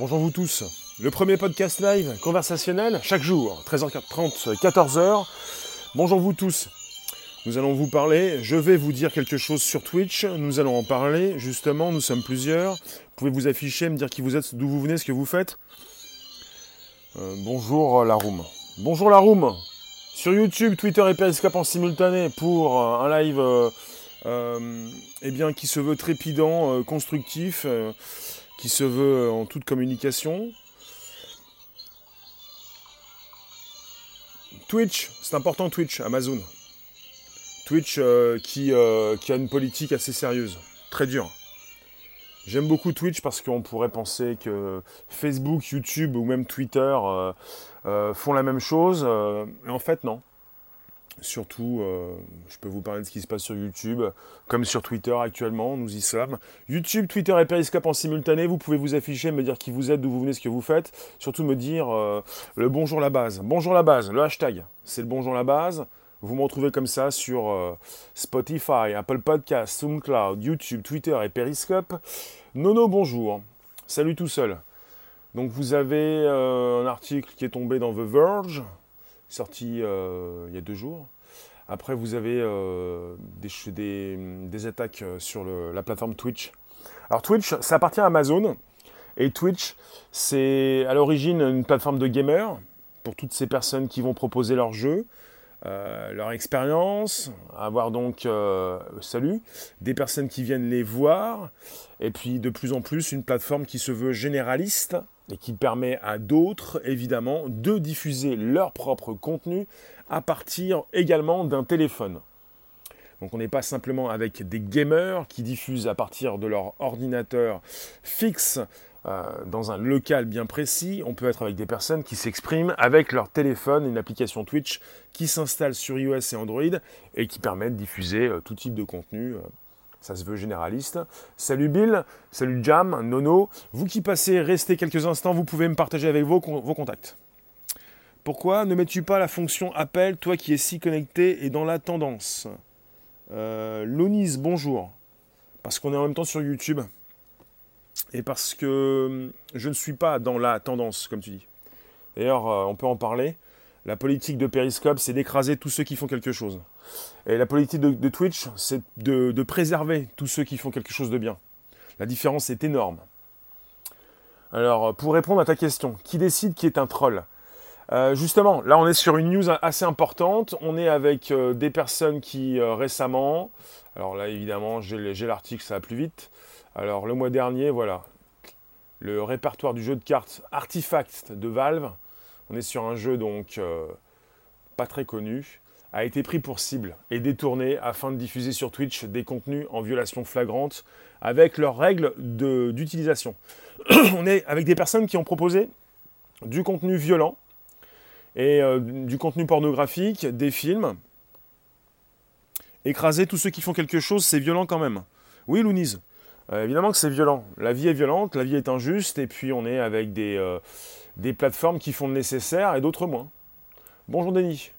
Bonjour vous tous. Le premier podcast live conversationnel chaque jour, 13h30, 14h. Bonjour vous tous. Nous allons vous parler, je vais vous dire quelque chose sur Twitch, nous allons en parler, justement, nous sommes plusieurs. Vous pouvez vous afficher, me dire qui vous êtes, d'où vous venez, ce que vous faites. Euh, bonjour la room. Bonjour la room. Sur YouTube, Twitter et Periscope en simultané pour euh, un live euh, eh bien, qui se veut trépidant, constructif, qui se veut en toute communication. Twitch, c'est important Twitch, Amazon. Twitch euh, qui, euh, qui, a une politique assez sérieuse, très dure. J'aime beaucoup Twitch parce qu'on pourrait penser que Facebook, YouTube ou même Twitter euh, font la même chose. mais en fait, non. Surtout, je peux vous parler de ce qui se passe sur YouTube, comme sur Twitter actuellement, nous y sommes. YouTube, Twitter et Periscope en simultané, vous pouvez vous afficher, me dire qui vous êtes, d'où vous venez, ce que vous faites. Surtout me dire le bonjour la base. Bonjour la base, le hashtag, c'est le bonjour la base. Vous me retrouvez comme ça sur euh, Spotify, Apple Podcasts, SoundCloud, YouTube, Twitter et Periscope. Nono, bonjour. Salut tout seul. Donc vous avez euh, un article qui est tombé dans The Verge, sorti euh, il y a deux jours. Après, vous avez des, des, attaques sur la plateforme Twitch. Alors Twitch, ça appartient à Amazon. Et Twitch, c'est à l'origine une plateforme de gamers pour toutes ces personnes qui vont proposer leurs jeux. Euh, leur expérience, avoir donc, euh, salut, des personnes qui viennent les voir, et puis de plus en plus une plateforme qui se veut généraliste et qui permet à d'autres, évidemment, de diffuser leur propre contenu à partir également d'un téléphone. Donc on n'est pas simplement avec des gamers qui diffusent à partir de leur ordinateur fixe euh, dans un local bien précis, on peut être avec des personnes qui s'expriment avec leur téléphone, une application Twitch qui s'installe sur iOS et Android et qui permet de diffuser euh, tout type de contenu. Euh, ça se veut généraliste. Salut Bill, salut Jam, Nono. Vous qui passez, restez quelques instants, vous pouvez me partager avec vos, contacts. Pourquoi ne mets-tu pas la fonction appel, toi qui es si connecté et dans la tendance? Lonis, bonjour. Parce qu'on est en même temps sur YouTube et parce que hum, je ne suis pas dans la tendance, comme tu dis. D'ailleurs, euh, on peut en parler. La politique de Periscope, c'est d'écraser tous ceux qui font quelque chose. Et la politique de, Twitch, c'est de, préserver tous ceux qui font quelque chose de bien. La différence est énorme. Alors, pour répondre à ta question, qui décide qui est un troll? Euh, Justement, là, on est sur une news assez importante. On est avec euh, des personnes qui récemment, alors là, évidemment, j'ai l'article, ça va plus vite. Alors le mois dernier, voilà, le répertoire du jeu de cartes Artifact de Valve, on est sur un jeu donc euh, pas très connu, a été pris pour cible et détourné afin de diffuser sur Twitch des contenus en violation flagrante avec leurs règles d'utilisation. on est avec des personnes qui ont proposé du contenu violent et euh, du contenu pornographique, des films. Écraser tous ceux qui font quelque chose, c'est violent quand même. Oui, Lounise euh, évidemment que c'est violent. La vie est violente, la vie est injuste, et puis on est avec des, euh, des plateformes qui font le nécessaire et d'autres moins. Bonjour Denis.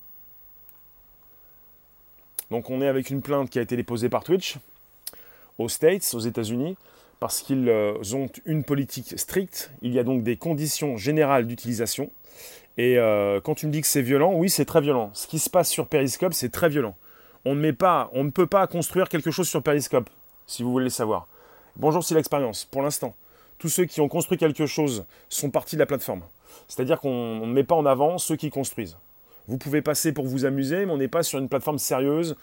Donc on est avec une plainte qui a été déposée par Twitch aux States, aux États-Unis, parce qu'ils euh, ont une politique stricte. Il y a donc des conditions générales d'utilisation. Et quand tu me dis que c'est violent, oui, c'est très violent. Ce qui se passe sur Periscope, c'est très violent. On ne, on ne peut pas construire quelque chose sur Periscope, si vous voulez le savoir. Bonjour, c'est l'expérience. Pour l'instant, tous ceux qui ont construit quelque chose sont partis de la plateforme. C'est-à-dire qu'on ne met pas en avant ceux qui construisent. Vous pouvez passer pour vous amuser, mais on n'est pas sur une plateforme sérieuse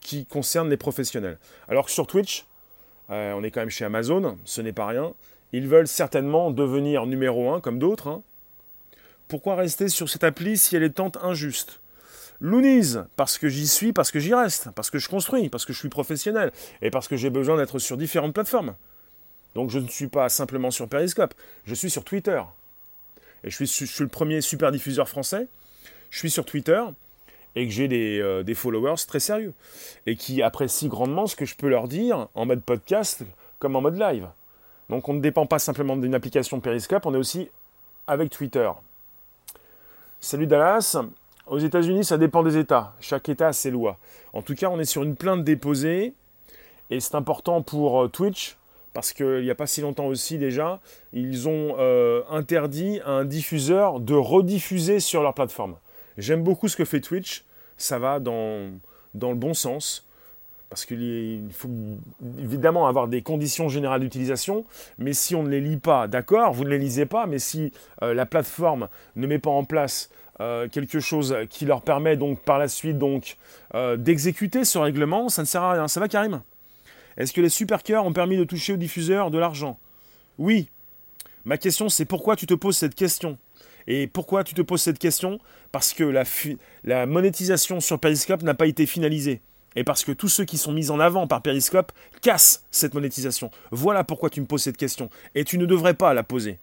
qui concerne les professionnels. Alors que sur Twitch, euh, on est quand même chez Amazon, ce n'est pas rien. Ils veulent certainement devenir numéro un, comme d'autres. Hein. Pourquoi rester sur cette appli si elle est tant injuste? Loonies, parce que j'y suis, parce que j'y reste, parce que je construis, parce que je suis professionnel, et parce que j'ai besoin d'être sur différentes plateformes. Donc je ne suis pas simplement sur Periscope, je suis sur Twitter. Et je suis, le premier super diffuseur français, je suis sur Twitter, et que j'ai des, euh, des, followers très sérieux, et qui apprécient grandement ce que je peux leur dire en mode podcast comme en mode live. Donc on ne dépend pas simplement d'une application Periscope, on est aussi avec Twitter. Salut Dallas, aux États-Unis, ça dépend des États. Chaque État a ses lois. En tout cas, on est sur une plainte déposée. Et c'est important pour euh, Twitch parce qu'il n'y a pas si longtemps aussi déjà, ils ont euh, interdit à un diffuseur de rediffuser sur leur plateforme. J'aime beaucoup ce que fait Twitch, ça va dans, dans le bon sens. Parce qu'il faut évidemment avoir des conditions générales d'utilisation, mais si on ne les lit pas, d'accord, vous ne les lisez pas, mais si euh, la plateforme ne met pas en place euh, quelque chose qui leur permet donc par la suite donc euh, d'exécuter ce règlement, ça ne sert à rien. Ça va Karim? Est-ce que les supercars ont permis de toucher aux diffuseurs de l'argent? Oui. Ma question c'est pourquoi tu te poses cette question? Et pourquoi tu te poses cette question? Parce que la, monétisation sur Periscope n'a pas été finalisée et parce que tous ceux qui sont mis en avant par Periscope cassent cette monétisation. Voilà pourquoi tu me poses cette question. Et tu ne devrais pas la poser.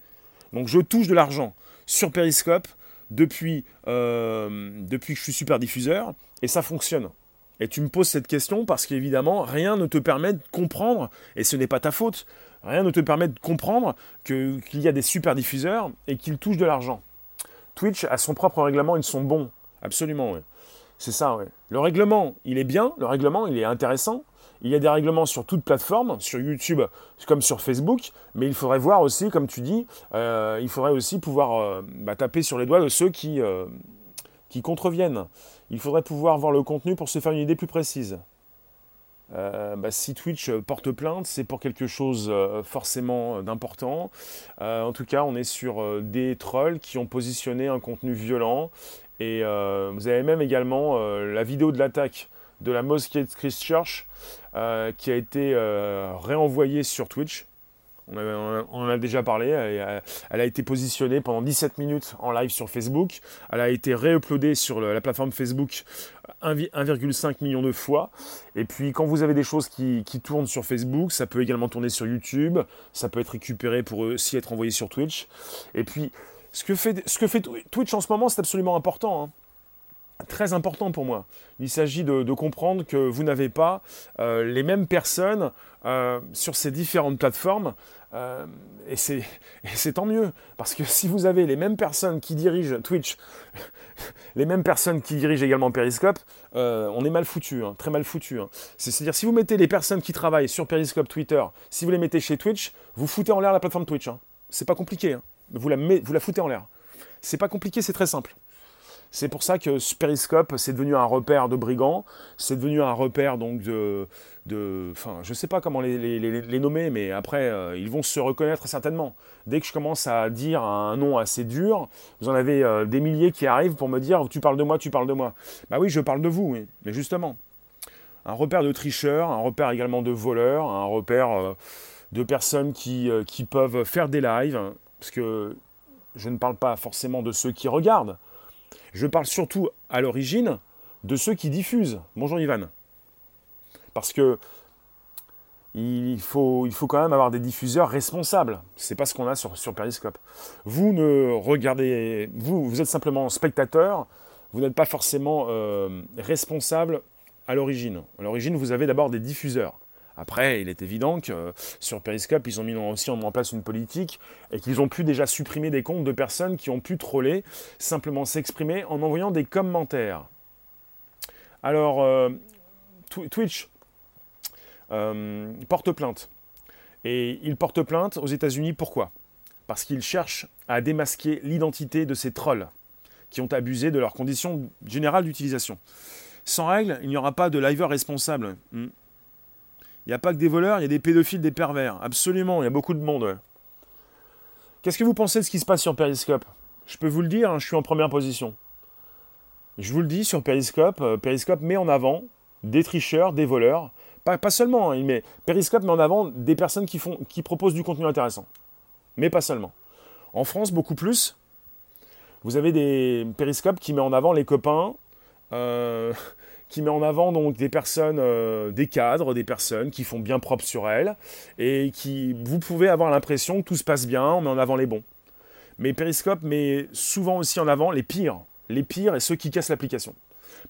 Donc je touche de l'argent sur Periscope depuis, euh, depuis que je suis super diffuseur, et ça fonctionne. Et tu me poses cette question parce qu'évidemment, rien ne te permet de comprendre, et ce n'est pas ta faute, rien ne te permet de comprendre qu'il y a des super diffuseurs et qu'ils touchent de l'argent. Twitch a son propre règlement, ils sont bons, absolument. C'est ça, ouais. Le règlement, il est bien, le règlement, il est intéressant. Il y a des règlements sur toute plateforme, sur YouTube comme sur Facebook, mais il faudrait voir aussi, comme tu dis, euh, il faudrait aussi pouvoir euh, bah, taper sur les doigts de ceux euh, qui contreviennent. Il faudrait pouvoir voir le contenu pour se faire une idée plus précise. Bah, si Twitch porte plainte, c'est pour quelque chose forcément d'important. en tout cas, on est sur des trolls qui ont positionné un contenu violent et euh, vous avez même également euh, la vidéo de l'attaque de la mosquée de Christchurch euh, qui a été réenvoyée sur Twitch. On, en a déjà parlé. Elle, a été positionnée pendant 17 minutes en live sur Facebook. Elle a été réuploadée sur la plateforme Facebook 1,5 million de fois. Et puis quand vous avez des choses qui, qui, tournent sur Facebook, ça peut également tourner sur YouTube. Ça peut être récupéré pour aussi être envoyé sur Twitch. Et puis ce que fait, ce que fait Twitch en ce moment, c'est absolument important. Hein. Très important pour moi. Il s'agit de, comprendre que vous n'avez pas euh, les mêmes personnes euh, sur ces différentes plateformes. Euh, et c'est tant mieux. Parce que si vous avez les mêmes personnes qui dirigent Twitch, les mêmes personnes qui dirigent également Periscope, on est mal foutu, hein, très mal foutu. Hein. C'est-à-dire, si vous mettez les personnes qui travaillent sur Periscope, Twitter, si vous les mettez chez Twitch, vous foutez en l'air la plateforme Twitch. C'est pas compliqué vous la, vous la foutez en l'air. C'est pas compliqué, c'est très simple. C'est pour ça que Periscope, c'est devenu un repère de brigands, c'est devenu un repère donc de, de enfin, je sais pas comment les, nommer, mais après, euh, ils vont se reconnaître certainement. Dès que je commence à dire un nom assez dur, vous en avez euh, des milliers qui arrivent pour me dire, tu parles de moi, tu parles de moi. Bah oui, je parle de vous, mais justement, un repère de tricheurs, un repère également de voleurs, un repère euh, de personnes qui peuvent faire des lives, parce que je ne parle pas forcément de ceux qui regardent, je parle surtout à l'origine de ceux qui diffusent. Bonjour Ivan. Parce que il faut, quand même avoir des diffuseurs responsables. C'est pas ce qu'on a sur, sur Periscope. Vous ne regardez, vous, vous êtes simplement spectateur, vous n'êtes pas forcément euh, responsable à l'origine. À l'origine, vous avez d'abord des diffuseurs. Après, il est évident que sur Periscope, ils ont mis aussi en place une politique et qu'ils ont pu déjà supprimer des comptes de personnes qui ont pu troller, simplement s'exprimer en envoyant des commentaires. Alors, euh, Twitch euh, porte plainte. Et il porte plainte aux États-Unis, pourquoi? Parce qu'il cherche à démasquer l'identité de ces trolls qui ont abusé de leurs conditions générales d'utilisation. Sans règle, il n'y aura pas de liver responsable. Hmm. Il n'y a pas que des voleurs, il y a des pédophiles, des pervers. Absolument, il y a beaucoup de monde. Qu'est-ce que vous pensez de ce qui se passe sur Periscope? Je peux vous le dire, hein, je suis en première position. Je vous le dis, sur Periscope, euh, Periscope met en avant des tricheurs, des voleurs. Pas, seulement, hein, met, Periscope met en avant des personnes qui proposent du contenu intéressant. Mais pas seulement. En France, beaucoup plus. Vous avez des Periscope qui met en avant les copains, euh, qui met en avant donc des personnes, euh, des cadres, des personnes qui font bien propre sur elles et qui, vous pouvez avoir l'impression que tout se passe bien, on met en avant les bons. Mais Periscope met souvent aussi en avant les pires, les pires et ceux qui cassent l'application.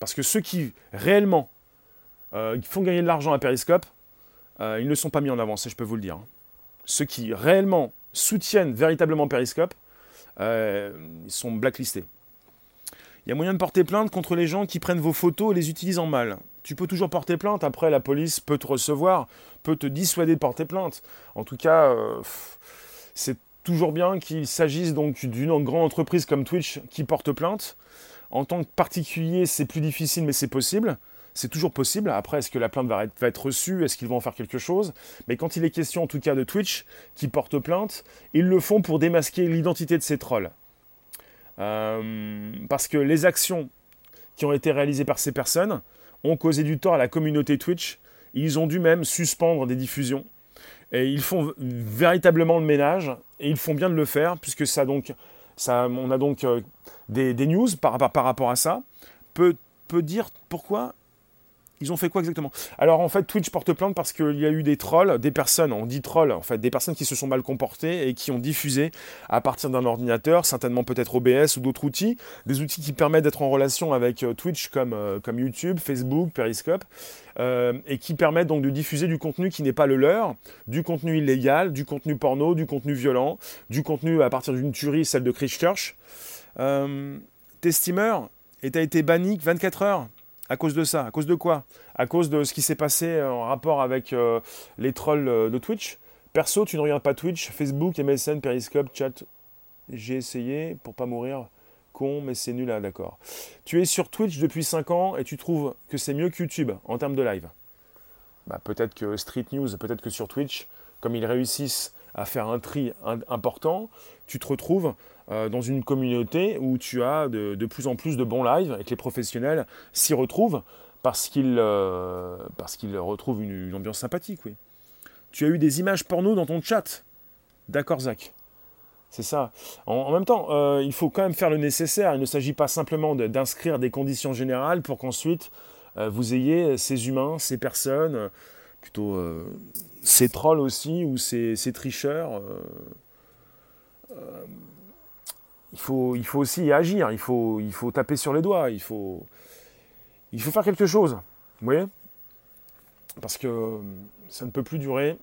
Parce que ceux qui réellement euh, font gagner de l'argent à Periscope, euh, ils ne sont pas mis en avant, ça je peux vous le dire. Ceux qui réellement soutiennent véritablement Periscope, ils sont blacklistés. Il y a moyen de porter plainte contre les gens qui prennent vos photos et les utilisent en mal. Tu peux toujours porter plainte. Après, la police peut te recevoir, peut te dissuader de porter plainte. En tout cas, euh, c'est toujours bien qu'il s'agisse donc d'une grande entreprise comme Twitch qui porte plainte. En tant que particulier, c'est plus difficile, mais c'est possible. C'est toujours possible. Après, est-ce que la plainte va être, reçue? Est-ce qu'ils vont en faire quelque chose? Mais quand il est question, en tout cas, de Twitch qui porte plainte, ils le font pour démasquer l'identité de ces trolls. Euh, parce que les actions qui ont été réalisées par ces personnes ont causé du tort à la communauté Twitch. Ils ont dû même suspendre des diffusions. Et ils font véritablement le ménage, et ils font bien de le faire, puisque ça donc, ça, on a donc euh, des, news par, par, rapport à ça. Peut, peut dire pourquoi ils ont fait quoi exactement? Alors en fait, Twitch porte plainte parce qu'il y a eu des trolls, des personnes, on dit trolls, en fait, des personnes qui se sont mal comportées et qui ont diffusé à partir d'un ordinateur, certainement peut-être OBS ou d'autres outils, des outils qui permettent d'être en relation avec euh, Twitch comme, euh, comme YouTube, Facebook, Periscope, euh, et qui permettent donc de diffuser du contenu qui n'est pas le leur, du contenu illégal, du contenu porno, du contenu violent, du contenu à partir d'une tuerie, celle de Christchurch. Euh, tes et t'as été banni 24 heures à cause de ça. À cause de quoi? À cause de ce qui s'est passé en rapport avec euh, les trolls euh, de Twitch. Perso, tu ne regardes pas Twitch, Facebook, MSN, Periscope, chat. J'ai essayé pour pas mourir. Con, mais c'est nul là, d'accord. Tu es sur Twitch depuis 5 ans et tu trouves que c'est mieux que YouTube en termes de live. Bah, peut-être que Street News, peut-être que sur Twitch, comme ils réussissent à faire un tri important, tu te retrouves euh, dans une communauté où tu as de, plus en plus de bons lives et que les professionnels s'y retrouvent parce qu'ils euh, retrouvent une, ambiance sympathique. Oui. Tu as eu des images porno dans ton chat. D'accord, Zach. C'est ça. En, même temps, euh, il faut quand même faire le nécessaire. Il ne s'agit pas simplement d'inscrire des conditions générales pour qu'ensuite vous ayez ces humains, ces personnes, plutôt ces trolls aussi ou ces, tricheurs il faut, il faut aussi agir, il faut, il faut taper sur les doigts, il faut, il faut faire quelque chose. Vous voyez? Parce que ça ne peut plus durer.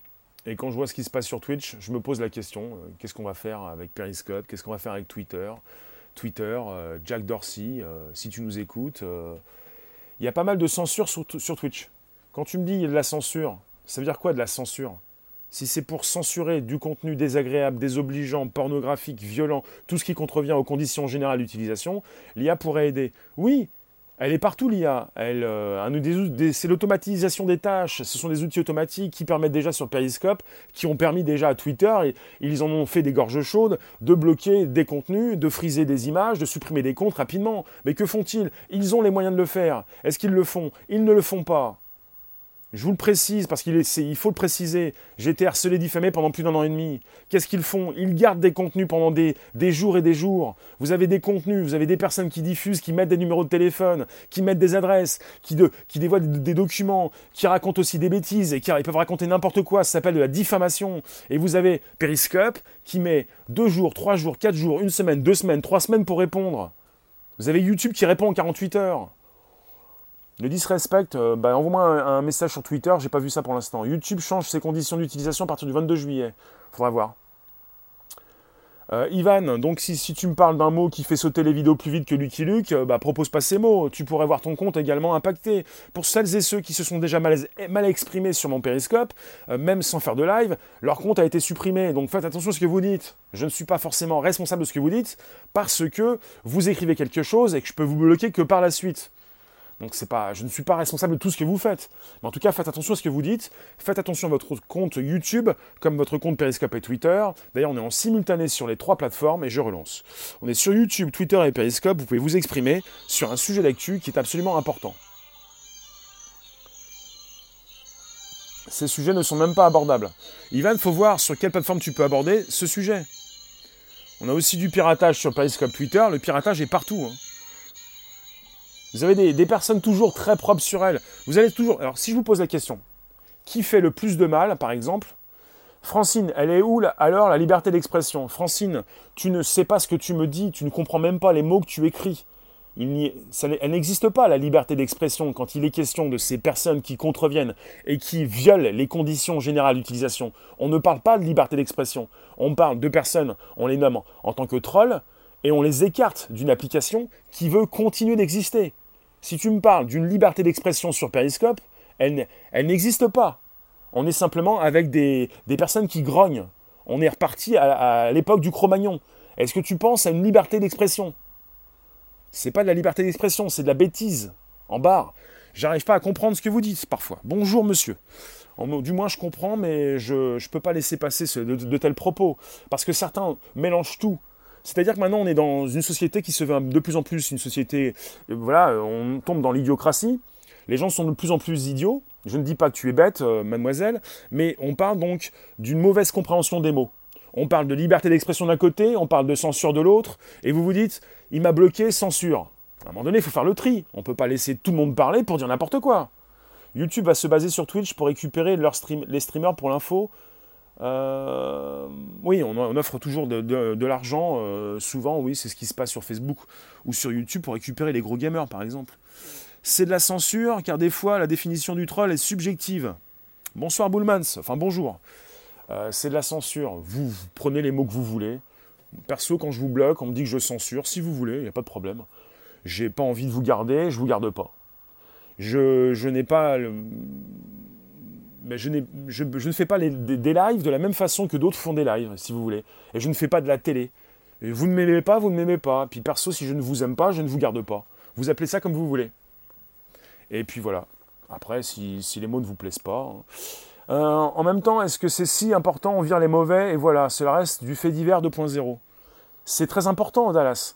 Et quand je vois ce qui se passe sur Twitch, je me pose la question euh, qu'est-ce qu'on va faire avec Periscope Qu'est-ce qu'on va faire avec Twitter? Twitter, euh, Jack Dorsey, euh, si tu nous écoutes. Il y a pas mal de censure sur, sur Twitch. Quand tu me dis il y a de la censure, ça veut dire quoi de la censure? Si c'est pour censurer du contenu désagréable, désobligeant, pornographique, violent, tout ce qui contrevient aux conditions générales d'utilisation, l'IA pourrait aider. Oui, elle est partout l'IA. Euh, c'est l'automatisation des tâches. Ce sont des outils automatiques qui permettent déjà sur Periscope, qui ont permis déjà à Twitter, ils en ont fait des gorges chaudes, de bloquer des contenus, de friser des images, de supprimer des comptes rapidement. Mais que font-ils? Ils ont les moyens de le faire. Est-ce qu'ils le font? Ils ne le font pas. Je vous le précise parce qu'il il faut le préciser. J'ai été harcelé, diffamé pendant plus d'un an et demi. Qu'est-ce qu'ils font? Ils gardent des contenus pendant des, jours et des jours. Vous avez des contenus, vous avez des personnes qui diffusent, qui mettent des numéros de téléphone, qui mettent des adresses, qui, de, dévoilent des, documents, qui racontent aussi des bêtises et qui peuvent raconter n'importe quoi. Ça s'appelle de la diffamation. Et vous avez Periscope qui met deux jours, trois jours, quatre jours, une semaine, deux semaines, trois semaines pour répondre. Vous avez YouTube qui répond en 48 heures. Le disrespect, euh, bah, envoie-moi un, message sur Twitter, j'ai pas vu ça pour l'instant. YouTube change ses conditions d'utilisation à partir du 22 juillet. Faudra voir. Euh, Ivan, donc si, tu me parles d'un mot qui fait sauter les vidéos plus vite que Lucky Luke, euh, bah, propose pas ces mots. Tu pourrais voir ton compte également impacté. Pour celles et ceux qui se sont déjà mal, mal exprimés sur mon périscope, même sans faire de live, leur compte a été supprimé. Donc faites attention à ce que vous dites. Je ne suis pas forcément responsable de ce que vous dites parce que vous écrivez quelque chose et que je peux vous bloquer que par la suite. Donc c'est pas, je ne suis pas responsable de tout ce que vous faites. Mais en tout cas, faites attention à ce que vous dites. Faites attention à votre compte YouTube, comme votre compte Periscope et Twitter. D'ailleurs, on est en simultané sur les trois plateformes et je relance. On est sur YouTube, Twitter et Periscope. Vous pouvez vous exprimer sur un sujet d'actu qui est absolument important. Ces sujets ne sont même pas abordables. Ivan, faut voir sur quelle plateforme tu peux aborder ce sujet. On a aussi du piratage sur Periscope Twitter. Le piratage est partout. Hein. Vous avez des, personnes toujours très propres sur elles. Vous allez toujours. Alors, si je vous pose la question, qui fait le plus de mal, par exemple? Francine, elle est où alors la liberté d'expression? Francine, tu ne sais pas ce que tu me dis, tu ne comprends même pas les mots que tu écris. Il elle n'existe pas, la liberté d'expression, quand il est question de ces personnes qui contreviennent et qui violent les conditions générales d'utilisation. On ne parle pas de liberté d'expression. On parle de personnes, on les nomme en tant que trolls, et on les écarte d'une application qui veut continuer d'exister. Si tu me parles d'une liberté d'expression sur Periscope, elle, n'existe pas. On est simplement avec des, personnes qui grognent. On est reparti à, l'époque du Cro-Magnon. Est-ce que tu penses à une liberté d'expression? C'est pas de la liberté d'expression, c'est de la bêtise. En barre. J'arrive pas à comprendre ce que vous dites parfois. Bonjour monsieur. Du moins je comprends, mais je ne peux pas laisser passer de, tels propos. Parce que certains mélangent tout. C'est-à-dire que maintenant on est dans une société qui se veut de plus en plus une société... Euh, voilà, on tombe dans l'idiocratie. Les gens sont de plus en plus idiots. Je ne dis pas que tu es bête, euh, mademoiselle, mais on parle donc d'une mauvaise compréhension des mots. On parle de liberté d'expression d'un côté, on parle de censure de l'autre, et vous vous dites, il m'a bloqué, censure. À un moment donné, il faut faire le tri. On ne peut pas laisser tout le monde parler pour dire n'importe quoi. YouTube va se baser sur Twitch pour récupérer les streamers pour l'info. Euh, oui, on, offre toujours de, l'argent. Euh, souvent, oui, c'est ce qui se passe sur Facebook ou sur YouTube pour récupérer les gros gamers, par exemple. C'est de la censure, car des fois, la définition du troll est subjective. Bonsoir Bullmans, enfin bonjour. Euh, c'est de la censure. Vous, prenez les mots que vous voulez. Perso, quand je vous bloque, on me dit que je censure. Si vous voulez, il n'y a pas de problème. J'ai pas envie de vous garder, je vous garde pas. Je, n'ai pas. Mais je, je, ne fais pas des, lives de la même façon que d'autres font des lives, si vous voulez. Et je ne fais pas de la télé. vous ne m'aimez pas, vous ne m'aimez pas. Puis perso, si je ne vous aime pas, je ne vous garde pas. Vous appelez ça comme vous voulez. Et puis voilà. Après, si, les mots ne vous plaisent pas. Hein. Euh, en même temps, est-ce que c'est si important On vire les mauvais et voilà, c'est le reste du fait divers 2.0. C'est très important, Dallas.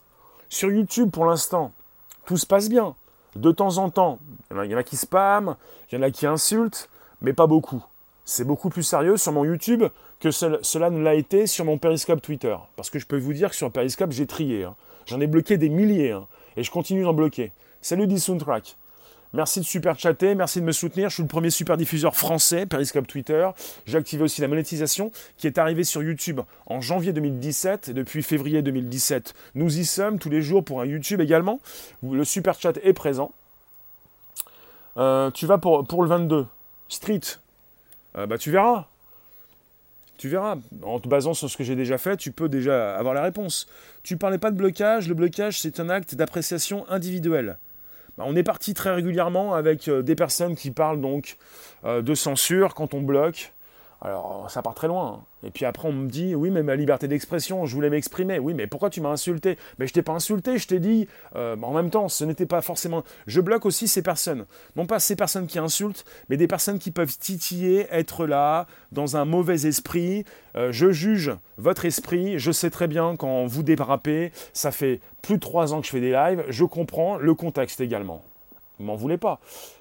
Sur YouTube, pour l'instant, tout se passe bien. De temps en temps, il y en a qui spamment, il y en a qui insultent, mais pas beaucoup. C'est beaucoup plus sérieux sur mon YouTube que cela ne l'a été sur mon Periscope Twitter. Parce que je peux vous dire que sur Periscope, j'ai trié. Hein. J'en ai bloqué des milliers. Hein. et je continue d'en bloquer. Salut D-Soundtrack. Merci de super chatter, merci de me soutenir. Je suis le premier super diffuseur français, Periscope Twitter. J'ai activé aussi la monétisation qui est arrivée sur YouTube en janvier 2017 et depuis février 2017. Nous y sommes tous les jours pour un YouTube également. Le super chat est présent. Euh, tu vas pour, pour le 22. Street. Euh, bah tu verras. Tu verras. En te basant sur ce que j'ai déjà fait, tu peux déjà avoir la réponse. Tu parlais pas de blocage. Le blocage, c'est un acte d'appréciation individuelle. Bah, on est parti très régulièrement avec euh, des personnes qui parlent donc euh, de censure quand on bloque. Alors ça part très loin. Et puis après on me dit oui mais ma liberté d'expression, je voulais m'exprimer. Oui mais pourquoi tu m'as insulté? Mais je t'ai pas insulté, je t'ai dit. Euh, en même temps, ce n'était pas forcément. Je bloque aussi ces personnes. Non pas ces personnes qui insultent, mais des personnes qui peuvent titiller, être là dans un mauvais esprit. Euh, je juge votre esprit. Je sais très bien quand vous dérapez. Ça fait plus de trois ans que je fais des lives. Je comprends le contexte également. M'en voulez pas.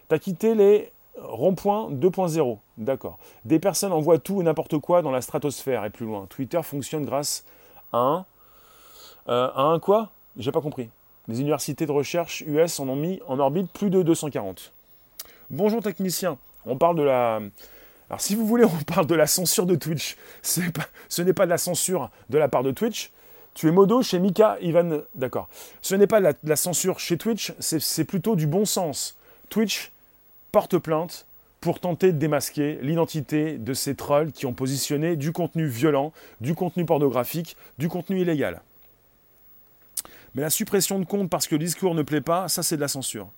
T'as quitté les Rond-point 2.0, d'accord. Des personnes envoient tout et n'importe quoi dans la stratosphère et plus loin. Twitter fonctionne grâce à un... Euh, à un quoi? J'ai pas compris. Les universités de recherche US en ont mis en orbite plus de 240. Bonjour technicien, on parle de la... Alors si vous voulez, on parle de la censure de Twitch. Pas... Ce n'est pas de la censure de la part de Twitch. Tu es modo chez Mika Ivan... D'accord. Ce n'est pas de la censure chez Twitch, c'est plutôt du bon sens. Twitch porte plainte pour tenter de démasquer l'identité de ces trolls qui ont positionné du contenu violent, du contenu pornographique, du contenu illégal. Mais la suppression de compte parce que le discours ne plaît pas, ça c'est de la censure.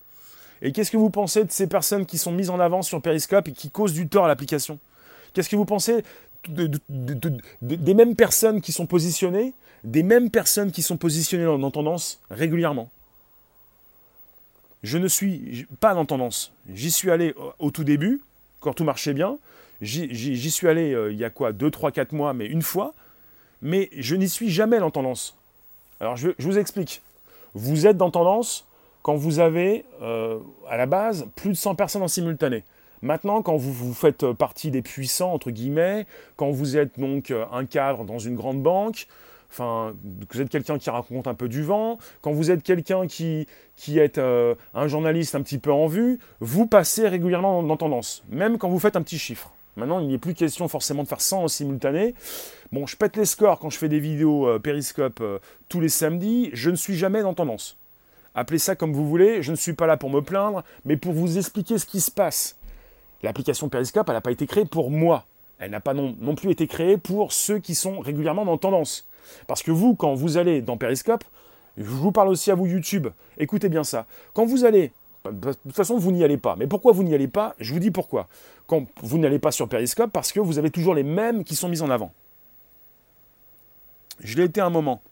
Et qu'est-ce que vous pensez de ces personnes qui sont mises en avant sur Periscope et qui causent du tort à l'application? Qu'est-ce que vous pensez des mêmes personnes qui sont positionnées, des mêmes personnes qui sont positionnées dans tendance régulièrement? Je ne suis pas dans tendance. J'y suis allé au tout début, quand tout marchait bien. J'y suis allé euh, il y a quoi 2, 3, 4 mois, mais une fois. Mais je n'y suis jamais dans tendance. Alors je, vous explique. Vous êtes dans tendance quand vous avez, euh, à la base, plus de 100 personnes en simultané. Maintenant, quand vous, vous faites partie des puissants, entre guillemets, quand vous êtes donc un cadre dans une grande banque, Enfin, vous êtes quelqu'un qui raconte un peu du vent, quand vous êtes quelqu'un qui, qui est euh, un journaliste un petit peu en vue, vous passez régulièrement dans, tendance, même quand vous faites un petit chiffre. Maintenant, il n'est plus question forcément de faire 100 en simultané. Bon, je pète les scores quand je fais des vidéos euh, Periscope euh, tous les samedis, je ne suis jamais dans tendance. Appelez ça comme vous voulez, je ne suis pas là pour me plaindre, mais pour vous expliquer ce qui se passe. L'application Periscope, elle n'a pas été créée pour moi. Elle n'a pas non, non plus été créée pour ceux qui sont régulièrement dans tendance. Parce que vous, quand vous allez dans Periscope, je vous parle aussi à vous YouTube, écoutez bien ça. Quand vous allez De toute façon, vous n'y allez pas. Mais pourquoi vous n'y allez pas? Je vous dis pourquoi. Quand vous n'allez pas sur Periscope, parce que vous avez toujours les mêmes qui sont mis en avant. Je l'ai été un moment.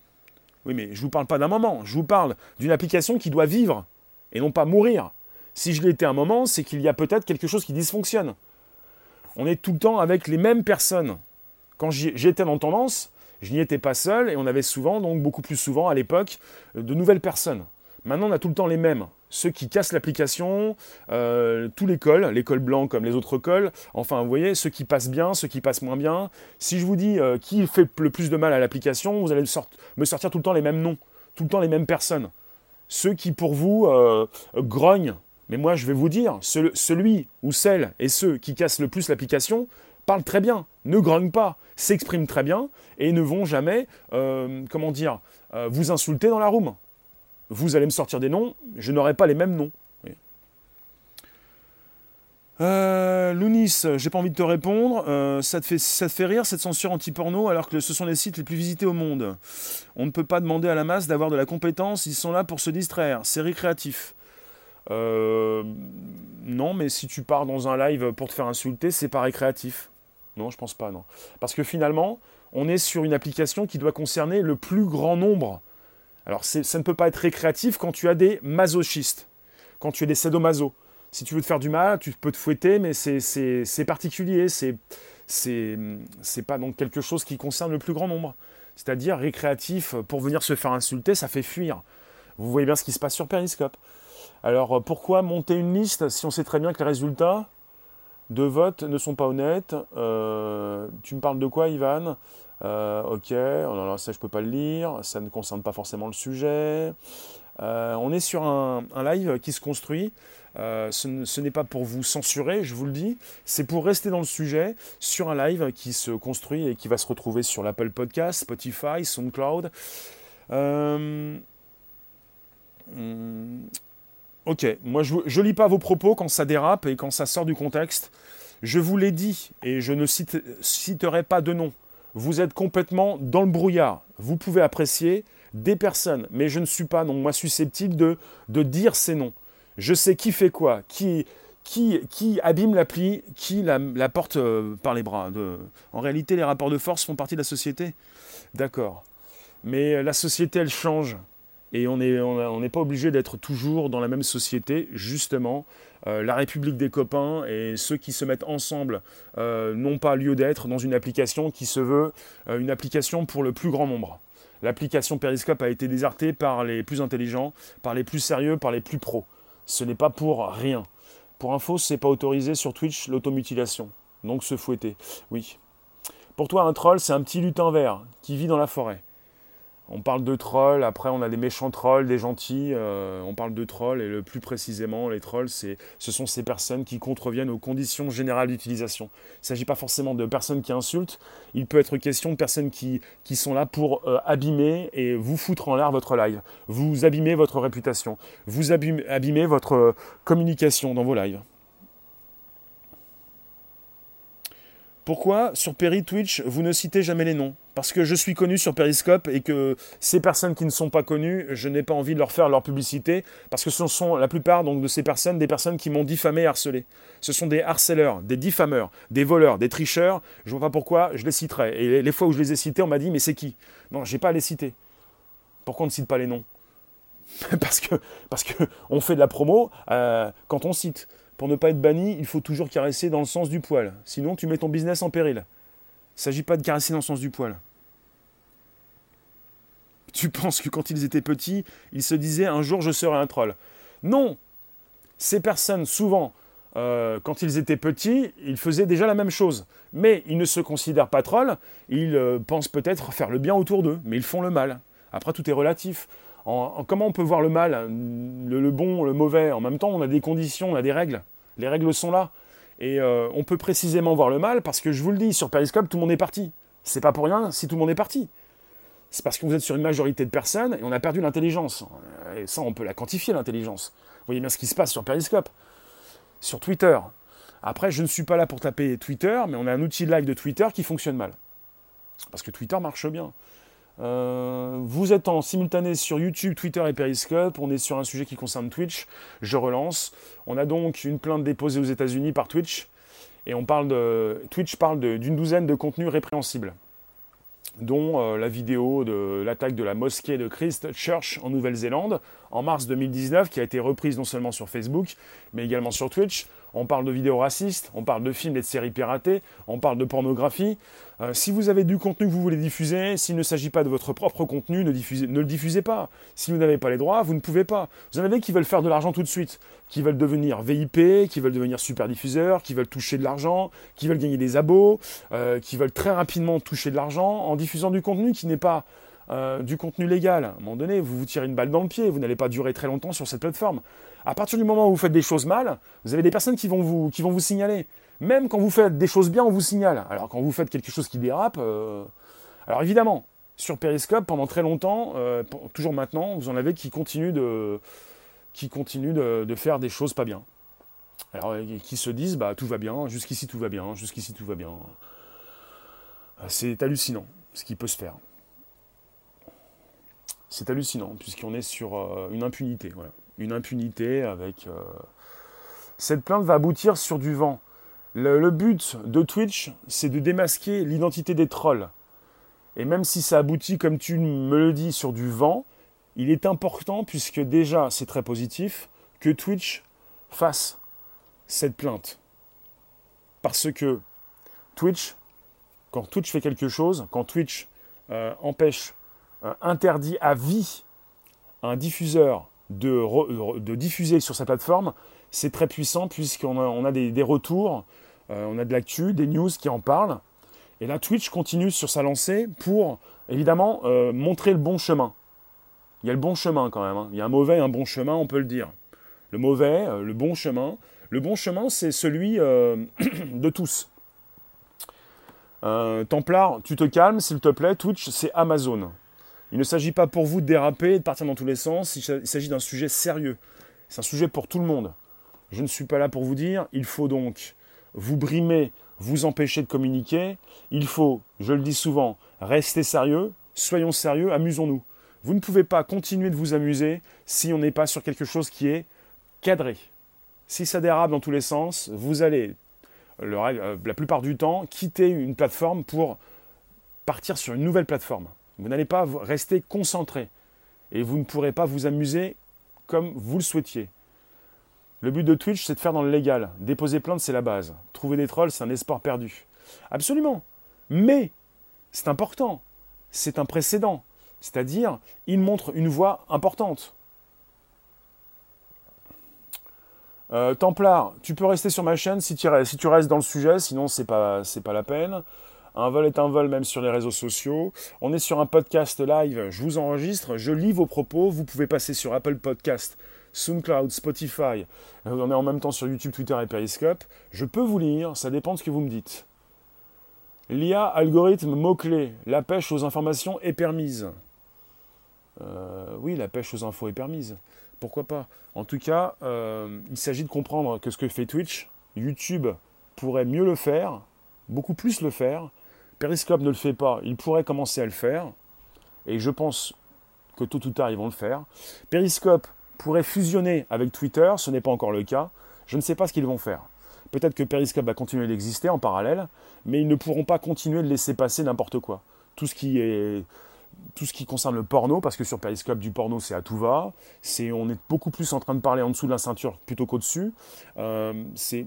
Oui, mais je ne vous parle pas d'un moment. Je vous parle d'une application qui doit vivre et non pas mourir. Si je l'ai été un moment, c'est qu'il y a peut-être quelque chose qui dysfonctionne. On est tout le temps avec les mêmes personnes. Quand j'étais dans Tendance, je n'y étais pas seul et on avait souvent, donc beaucoup plus souvent à l'époque, de nouvelles personnes. Maintenant, on a tout le temps les mêmes. Ceux qui cassent l'application, euh, tous les cols, les cols blancs comme les autres cols, enfin, vous voyez, ceux qui passent bien, ceux qui passent moins bien. Si je vous dis euh, qui fait le plus de mal à l'application, vous allez me sortir tout le temps les mêmes noms, tout le temps les mêmes personnes. Ceux qui, pour vous, euh, grognent. Mais moi, je vais vous dire, celui ou celle et ceux qui cassent le plus l'application parlent très bien, ne grognent pas, s'expriment très bien et ne vont jamais, comment dire, vous insulter dans la room vous allez me sortir des noms, je n'aurai pas les mêmes noms. Euh, Lounis, j'ai pas envie de te répondre. Euh, ça, te fait, ça te fait rire cette censure anti-porno alors que ce sont les sites les plus visités au monde. On ne peut pas demander à la masse d'avoir de la compétence, ils sont là pour se distraire. C'est récréatif. Euh, non, mais si tu pars dans un live pour te faire insulter, c'est pas récréatif. Non, je pense pas, non. Parce que finalement, on est sur une application qui doit concerner le plus grand nombre alors ça ne peut pas être récréatif quand tu as des masochistes, quand tu as des sadomaso. Si tu veux te faire du mal, tu peux te fouetter, mais c'est particulier, c'est pas donc quelque chose qui concerne le plus grand nombre. C'est-à-dire récréatif, pour venir se faire insulter, ça fait fuir. Vous voyez bien ce qui se passe sur Periscope. Alors pourquoi monter une liste si on sait très bien que les résultats de vote ne sont pas honnêtes euh, Tu me parles de quoi, Ivan? Euh, ok, alors ça je peux pas le lire, ça ne concerne pas forcément le sujet. Euh, on est sur un, live qui se construit. Ce, n'est pas pour vous censurer, je vous le dis, c'est pour rester dans le sujet sur un live qui se construit et qui va se retrouver sur l'Apple Podcast, Spotify, SoundCloud. Hmm, ok, moi je ne lis pas vos propos quand ça dérape et quand ça sort du contexte. Je vous l'ai dit et je ne citerai pas de nom vous êtes complètement dans le brouillard. Vous pouvez apprécier des personnes, mais je ne suis pas, non, moi, susceptible de, dire ces noms. Je sais qui fait quoi, qui, qui, qui abîme l'appli, qui la, porte euh, par les bras. En réalité, les rapports de force font partie de la société. D'accord. Mais la société, elle change. Et on n'est pas obligé d'être toujours dans la même société, justement. Euh, la République des copains et ceux qui se mettent ensemble euh, n'ont pas lieu d'être dans une application qui se veut euh, une application pour le plus grand nombre. L'application Periscope a été désertée par les plus intelligents, par les plus sérieux, par les plus pros. Ce n'est pas pour rien. Pour info, c'est pas autorisé sur Twitch l'automutilation. Donc se fouetter. Oui. Pour toi, un troll, c'est un petit lutin vert qui vit dans la forêt. On parle de trolls, après on a des méchants trolls, des gentils, euh, on parle de trolls, et le plus précisément, les trolls, ce sont ces personnes qui contreviennent aux conditions générales d'utilisation. Il ne s'agit pas forcément de personnes qui insultent, il peut être question de personnes qui, sont là pour euh, abîmer et vous foutre en l'air votre live, vous abîmer votre réputation, vous abîmer votre euh, communication dans vos lives. Pourquoi sur Peri Twitch vous ne citez jamais les noms? Parce que je suis connu sur Periscope et que ces personnes qui ne sont pas connues, je n'ai pas envie de leur faire leur publicité parce que ce sont la plupart de ces personnes des personnes qui m'ont diffamé et harcelé. Ce sont des harceleurs, des diffameurs, des voleurs, des tricheurs. Je ne vois pas pourquoi je les citerai. Et les fois où je les ai cités, on m'a dit mais c'est qui? Non, j'ai pas à les citer. Pourquoi on ne cite pas les noms? Parce que parce que on fait de la promo euh, quand on cite pour ne pas être banni, il faut toujours caresser dans le sens du poil. Sinon, tu mets ton business en péril. Il ne s'agit pas de caresser dans le sens du poil. Tu penses que quand ils étaient petits, ils se disaient un jour je serai un troll. Non Ces personnes, souvent, euh, quand ils étaient petits, ils faisaient déjà la même chose. Mais ils ne se considèrent pas trolls, ils euh, pensent peut-être faire le bien autour d'eux, mais ils font le mal. Après, tout est relatif comment on peut voir le mal, le, bon, le mauvais En même temps, on a des conditions, on a des règles. Les règles sont là. Et euh, on peut précisément voir le mal parce que je vous le dis, sur Periscope, tout le monde est parti. C'est pas pour rien si tout le monde est parti. C'est parce que vous êtes sur une majorité de personnes et on a perdu l'intelligence. Et ça, on peut la quantifier, l'intelligence. Vous voyez bien ce qui se passe sur Periscope, sur Twitter. Après, je ne suis pas là pour taper Twitter, mais on a un outil de live de Twitter qui fonctionne mal. Parce que Twitter marche bien. Euh, vous êtes en simultané sur YouTube, Twitter et Periscope. On est sur un sujet qui concerne Twitch. Je relance. On a donc une plainte déposée aux États-Unis par Twitch. Et on parle de. Twitch parle d'une douzaine de contenus répréhensibles dont euh, la vidéo de l'attaque de la mosquée de Christ Church en Nouvelle-Zélande en mars 2019, qui a été reprise non seulement sur Facebook, mais également sur Twitch. On parle de vidéos racistes, on parle de films et de séries piratées, on parle de pornographie. Euh, si vous avez du contenu que vous voulez diffuser, s'il ne s'agit pas de votre propre contenu, ne, le diffusez pas. Si vous n'avez pas les droits, vous ne pouvez pas. Vous en avez qui veulent faire de l'argent tout de suite, qui veulent devenir VIP, qui veulent devenir super diffuseurs, qui veulent toucher de l'argent, qui veulent gagner des abos, euh, qui veulent très rapidement toucher de l'argent en diffusant du contenu qui n'est pas euh, du contenu légal. À un moment donné, vous vous tirez une balle dans le pied, vous n'allez pas durer très longtemps sur cette plateforme. À partir du moment où vous faites des choses mal, vous avez des personnes qui vont vous, qui vont vous signaler. Même quand vous faites des choses bien, on vous signale. Alors quand vous faites quelque chose qui dérape, euh, alors évidemment, sur Periscope, pendant très longtemps, euh, toujours maintenant, vous en avez qui continuent de, qui continuent de, faire des choses pas bien. Alors qui se disent, bah tout va bien, jusqu'ici tout va bien, jusqu'ici tout va bien. C'est hallucinant ce qui peut se faire. C'est hallucinant, puisqu'on est sur euh, une impunité. Une impunité avec... Euh, cette plainte va aboutir sur du vent. Le, but de Twitch, c'est de démasquer l'identité des trolls. Et même si ça aboutit, comme tu me le dis, sur du vent, il est important, puisque déjà c'est très positif, que Twitch fasse cette plainte. Parce que Twitch, quand Twitch fait quelque chose, quand Twitch euh, empêche euh, interdit à vie un diffuseur de, diffuser sur sa plateforme, c'est très puissant puisqu'on a, des, retours, euh, on a de l'actu, des news qui en parlent. Et là, Twitch continue sur sa lancée pour, évidemment, euh, montrer le bon chemin. Il y a le bon chemin quand même. Hein. Il y a un mauvais et un bon chemin, on peut le dire. Le mauvais, le bon chemin. Le bon chemin, c'est celui de tous. Templar, tu te calmes, s'il te plaît. Twitch, c'est Amazon. Il ne s'agit pas pour vous de déraper, de partir dans tous les sens, il s'agit d'un sujet sérieux. C'est un sujet pour tout le monde. Je ne suis pas là pour vous dire, il faut donc vous brimer, vous empêcher de communiquer. Il faut, je le dis souvent, rester sérieux, soyons sérieux, amusons-nous. Vous ne pouvez pas continuer de vous amuser si on n'est pas sur quelque chose qui est cadré. Si ça dérape dans tous les sens, vous allez, euh, la plupart du temps, quitter une plateforme pour partir sur une nouvelle plateforme. Vous n'allez pas rester concentré et vous ne pourrez pas vous amuser comme vous le souhaitiez. Le but de Twitch, c'est de faire dans le légal. Déposer plainte, c'est la base. Trouver des trolls, c'est un espoir perdu. Absolument. Mais, c'est important. C'est un précédent. C'est-à-dire, il montre une voie importante. Euh, Templar, tu peux rester sur ma chaîne si tu, restes dans le sujet, sinon c'est pas, pas la peine. Un vol est un vol même sur les réseaux sociaux. On est sur un podcast live, je vous enregistre, je lis vos propos. Vous pouvez passer sur Apple Podcast, SoundCloud, Spotify. On est en même temps sur YouTube, Twitter et Periscope. Je peux vous lire, ça dépend de ce que vous me dites. L'IA, algorithme, mots-clés. La pêche aux informations est permise. Euh, oui, la pêche aux infos est permise. Pourquoi pas? En tout cas, euh, il s'agit de comprendre que ce que fait Twitch, YouTube pourrait mieux le faire, beaucoup plus le faire, Periscope ne le fait pas, il pourrait commencer à le faire, et je pense que tôt ou tard ils vont le faire. Periscope pourrait fusionner avec Twitter, ce n'est pas encore le cas, je ne sais pas ce qu'ils vont faire. Peut-être que Periscope va continuer d'exister en parallèle, mais ils ne pourront pas continuer de laisser passer n'importe quoi. Tout ce qui est tout ce qui concerne le porno, parce que sur Periscope, du porno, c'est à tout va. On est beaucoup plus en train de parler en dessous de la ceinture plutôt qu'au-dessus. Euh, c'est,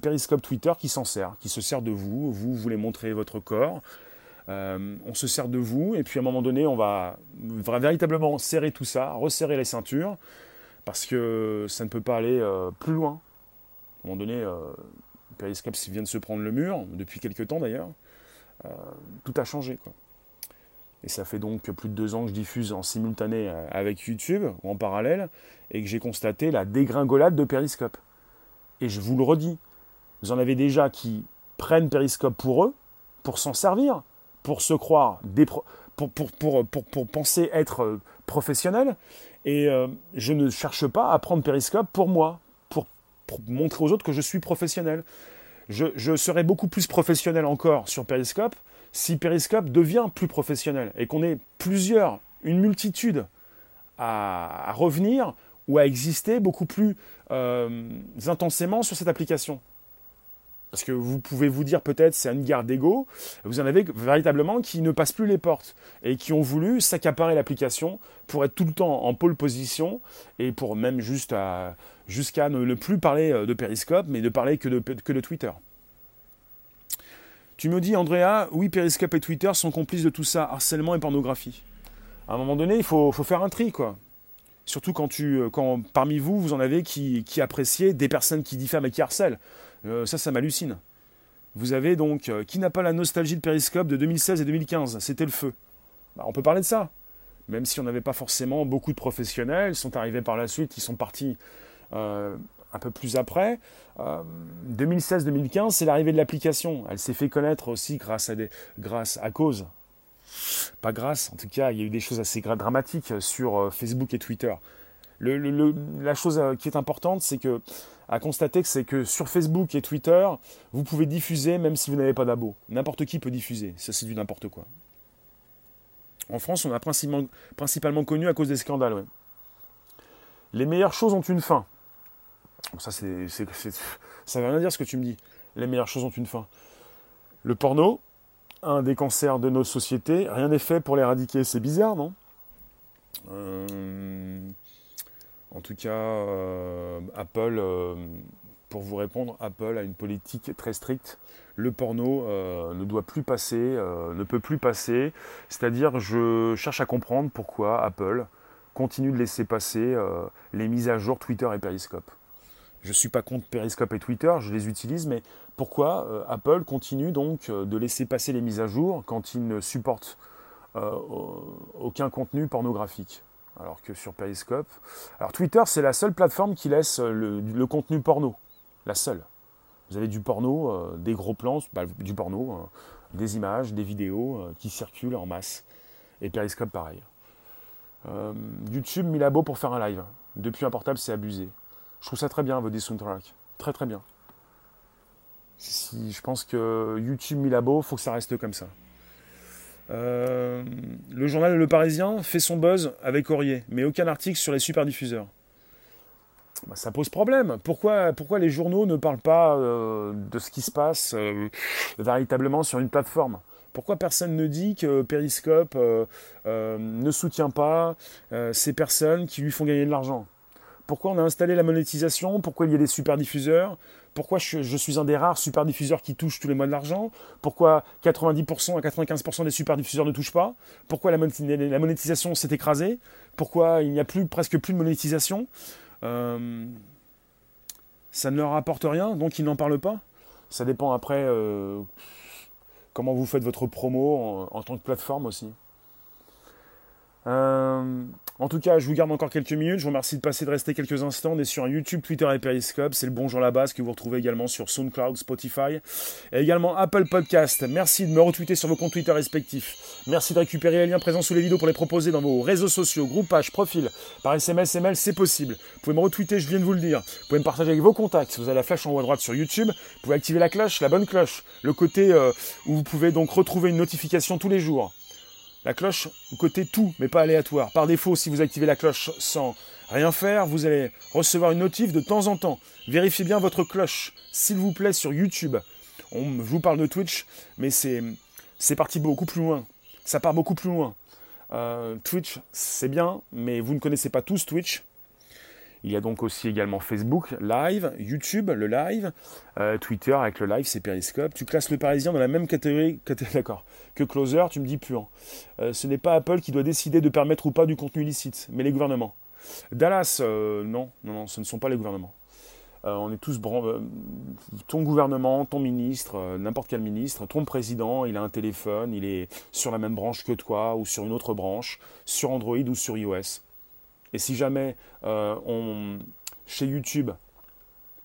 Periscope Twitter qui s'en sert, qui se sert de vous. Vous voulez montrer votre corps. Euh, on se sert de vous, et puis à un moment donné, on va, véritablement serrer tout ça, resserrer les ceintures, parce que ça ne peut pas aller euh, plus loin. À un moment donné, Periscope vient de se prendre le mur, depuis quelques temps d'ailleurs. tout a changé. Et ça fait donc plus de deux ans que je diffuse en simultané euh, avec YouTube ou en parallèle, et que j'ai constaté la dégringolade de Periscope. Et je vous le redis, vous en avez déjà qui prennent Periscope pour eux, pour s'en servir, pour se croire, pour, pour, pour, penser être euh, professionnels, et euh, je ne cherche pas à prendre Periscope pour moi, pour, montrer aux autres que je suis professionnel. Je, je serais beaucoup plus professionnel encore sur Periscope si Periscope devient plus professionnel et qu'on est plusieurs, une multitude à, revenir ou à exister beaucoup plus euh, intensément sur cette application. Parce que vous pouvez vous dire peut-être c'est une guerre d'ego. Vous en avez véritablement qui ne passent plus les portes et qui ont voulu s'accaparer l'application pour être tout le temps en pole position et pour même juste jusqu'à ne, plus parler euh, de Periscope mais de parler que de Twitter. Tu me dis, Andrea, oui, Periscope et Twitter sont complices de tout ça, harcèlement et pornographie. À un moment donné, il faut, faire un tri, quoi. Surtout quand, tu, euh, quand parmi vous, vous en avez qui, qui appréciez des personnes qui diffament et qui harcèlent. Euh, ça, ça m'hallucine. Vous avez donc euh, qui n'a pas la nostalgie de Periscope de 2016 et 2015 C'était le feu. Bah, on peut parler de ça. Même si on n'avait pas forcément beaucoup de professionnels, ils sont arrivés par la suite, ils sont partis un peu plus après. 2016-2015, c'est l'arrivée de l'application. Elle s'est fait connaître aussi grâce à, des, grâce à cause. Pas grâce, en tout cas, il y a eu des choses assez dramatiques sur Facebook et Twitter. la chose qui est importante, c'est que à constater que c'est que sur Facebook et Twitter, vous pouvez diffuser même si vous n'avez pas d'abo. N'importe qui peut diffuser. Ça, c'est du n'importe quoi. En France, on a principalement connu à cause des scandales. Les meilleures choses ont une fin. Ça, c'est, ça veut rien dire ce que tu me dis. Les meilleures choses ont une fin. Le porno, un des cancers de nos sociétés, rien n'est fait pour l'éradiquer. C'est bizarre, non? Euh, en tout cas, euh, Apple, euh, pour vous répondre, Apple a une politique très stricte. Le porno ne doit plus passer, ne peut plus passer. C'est-à-dire, je cherche à comprendre pourquoi Apple continue de laisser passer les mises à jour Twitter et Periscope. Je ne suis pas contre Periscope et Twitter, je les utilise, mais pourquoi Apple continue donc de laisser passer les mises à jour quand il ne supporte aucun contenu pornographique? Alors que sur Periscope. Alors Twitter, c'est la seule plateforme qui laisse euh, le, contenu porno. La seule. Vous avez du porno, euh, des gros plans, bah, du porno, euh, des images, des vidéos qui circulent en masse. Et Periscope, pareil. YouTube, Milabo pour faire un live. Depuis un portable, c'est abusé. Je trouve ça très bien, vos soundtracks. Très très bien. Si, je pense que YouTube, Milabo, faut que ça reste comme ça. Euh, le journal Le Parisien fait son buzz avec Aurier, mais aucun article sur les superdiffuseurs. Bah, ça pose problème. Pourquoi, pourquoi les journaux ne parlent pas euh, de ce qui se passe euh, véritablement sur une plateforme? Pourquoi personne ne dit que Periscope ne soutient pas ces personnes qui lui font gagner de l'argent? Pourquoi on a installé la monétisation? Pourquoi il y a des superdiffuseurs? Pourquoi je, suis un des rares super diffuseurs qui touche tous les mois de l'argent? Pourquoi 90% à 95% des super diffuseurs ne touchent pas? Pourquoi la, monétisation s'est écrasée? Pourquoi il n'y a plus, presque plus de monétisation? Euh, Ça ne leur apporte rien, donc ils n'en parlent pas? Ça dépend après euh, comment vous faites votre promo en tant que plateforme aussi. Euh, en tout cas, je vous garde encore quelques minutes. Je vous remercie de passer, de rester quelques instants. On est sur YouTube, Twitter et Periscope. C'est le Bonjour la base que vous retrouvez également sur SoundCloud, Spotify et également Apple Podcast. Merci de me retweeter sur vos comptes Twitter respectifs. Merci de récupérer les liens présents sous les vidéos pour les proposer dans vos réseaux sociaux, groupages, profils, par SMS, ML, c'est possible. Vous pouvez me retweeter, je viens de vous le dire. Vous pouvez me partager avec vos contacts. Vous avez la flèche en haut à droite sur YouTube. Vous pouvez activer la cloche, la bonne cloche, le côté euh, où vous pouvez donc retrouver une notification tous les jours. La cloche, côté tout, mais pas aléatoire. Par défaut, si vous activez la cloche sans rien faire, vous allez recevoir une notif de temps en temps. Vérifiez bien votre cloche, s'il vous plaît, sur YouTube. On, vous parle de Twitch, mais c'est, c'est parti beaucoup plus loin. Ça part beaucoup plus loin. Euh, Twitch, c'est bien, mais vous ne connaissez pas tous Twitch. Il y a donc aussi également Facebook Live, YouTube le live, euh, Twitter avec le live, c'est Periscope. Tu classes le Parisien dans la même catégorie, d'accord, que Closer, tu me dis puant. Euh, ce n'est pas Apple qui doit décider de permettre ou pas du contenu illicite, mais les gouvernements. Dallas, euh, non, non, non, ce ne sont pas les gouvernements. on est tous ton gouvernement, ton ministre, n'importe quel ministre, ton président, il a un téléphone, il est sur la même branche que toi ou sur une autre branche, sur Android ou sur iOS. Et si jamais euh, chez YouTube,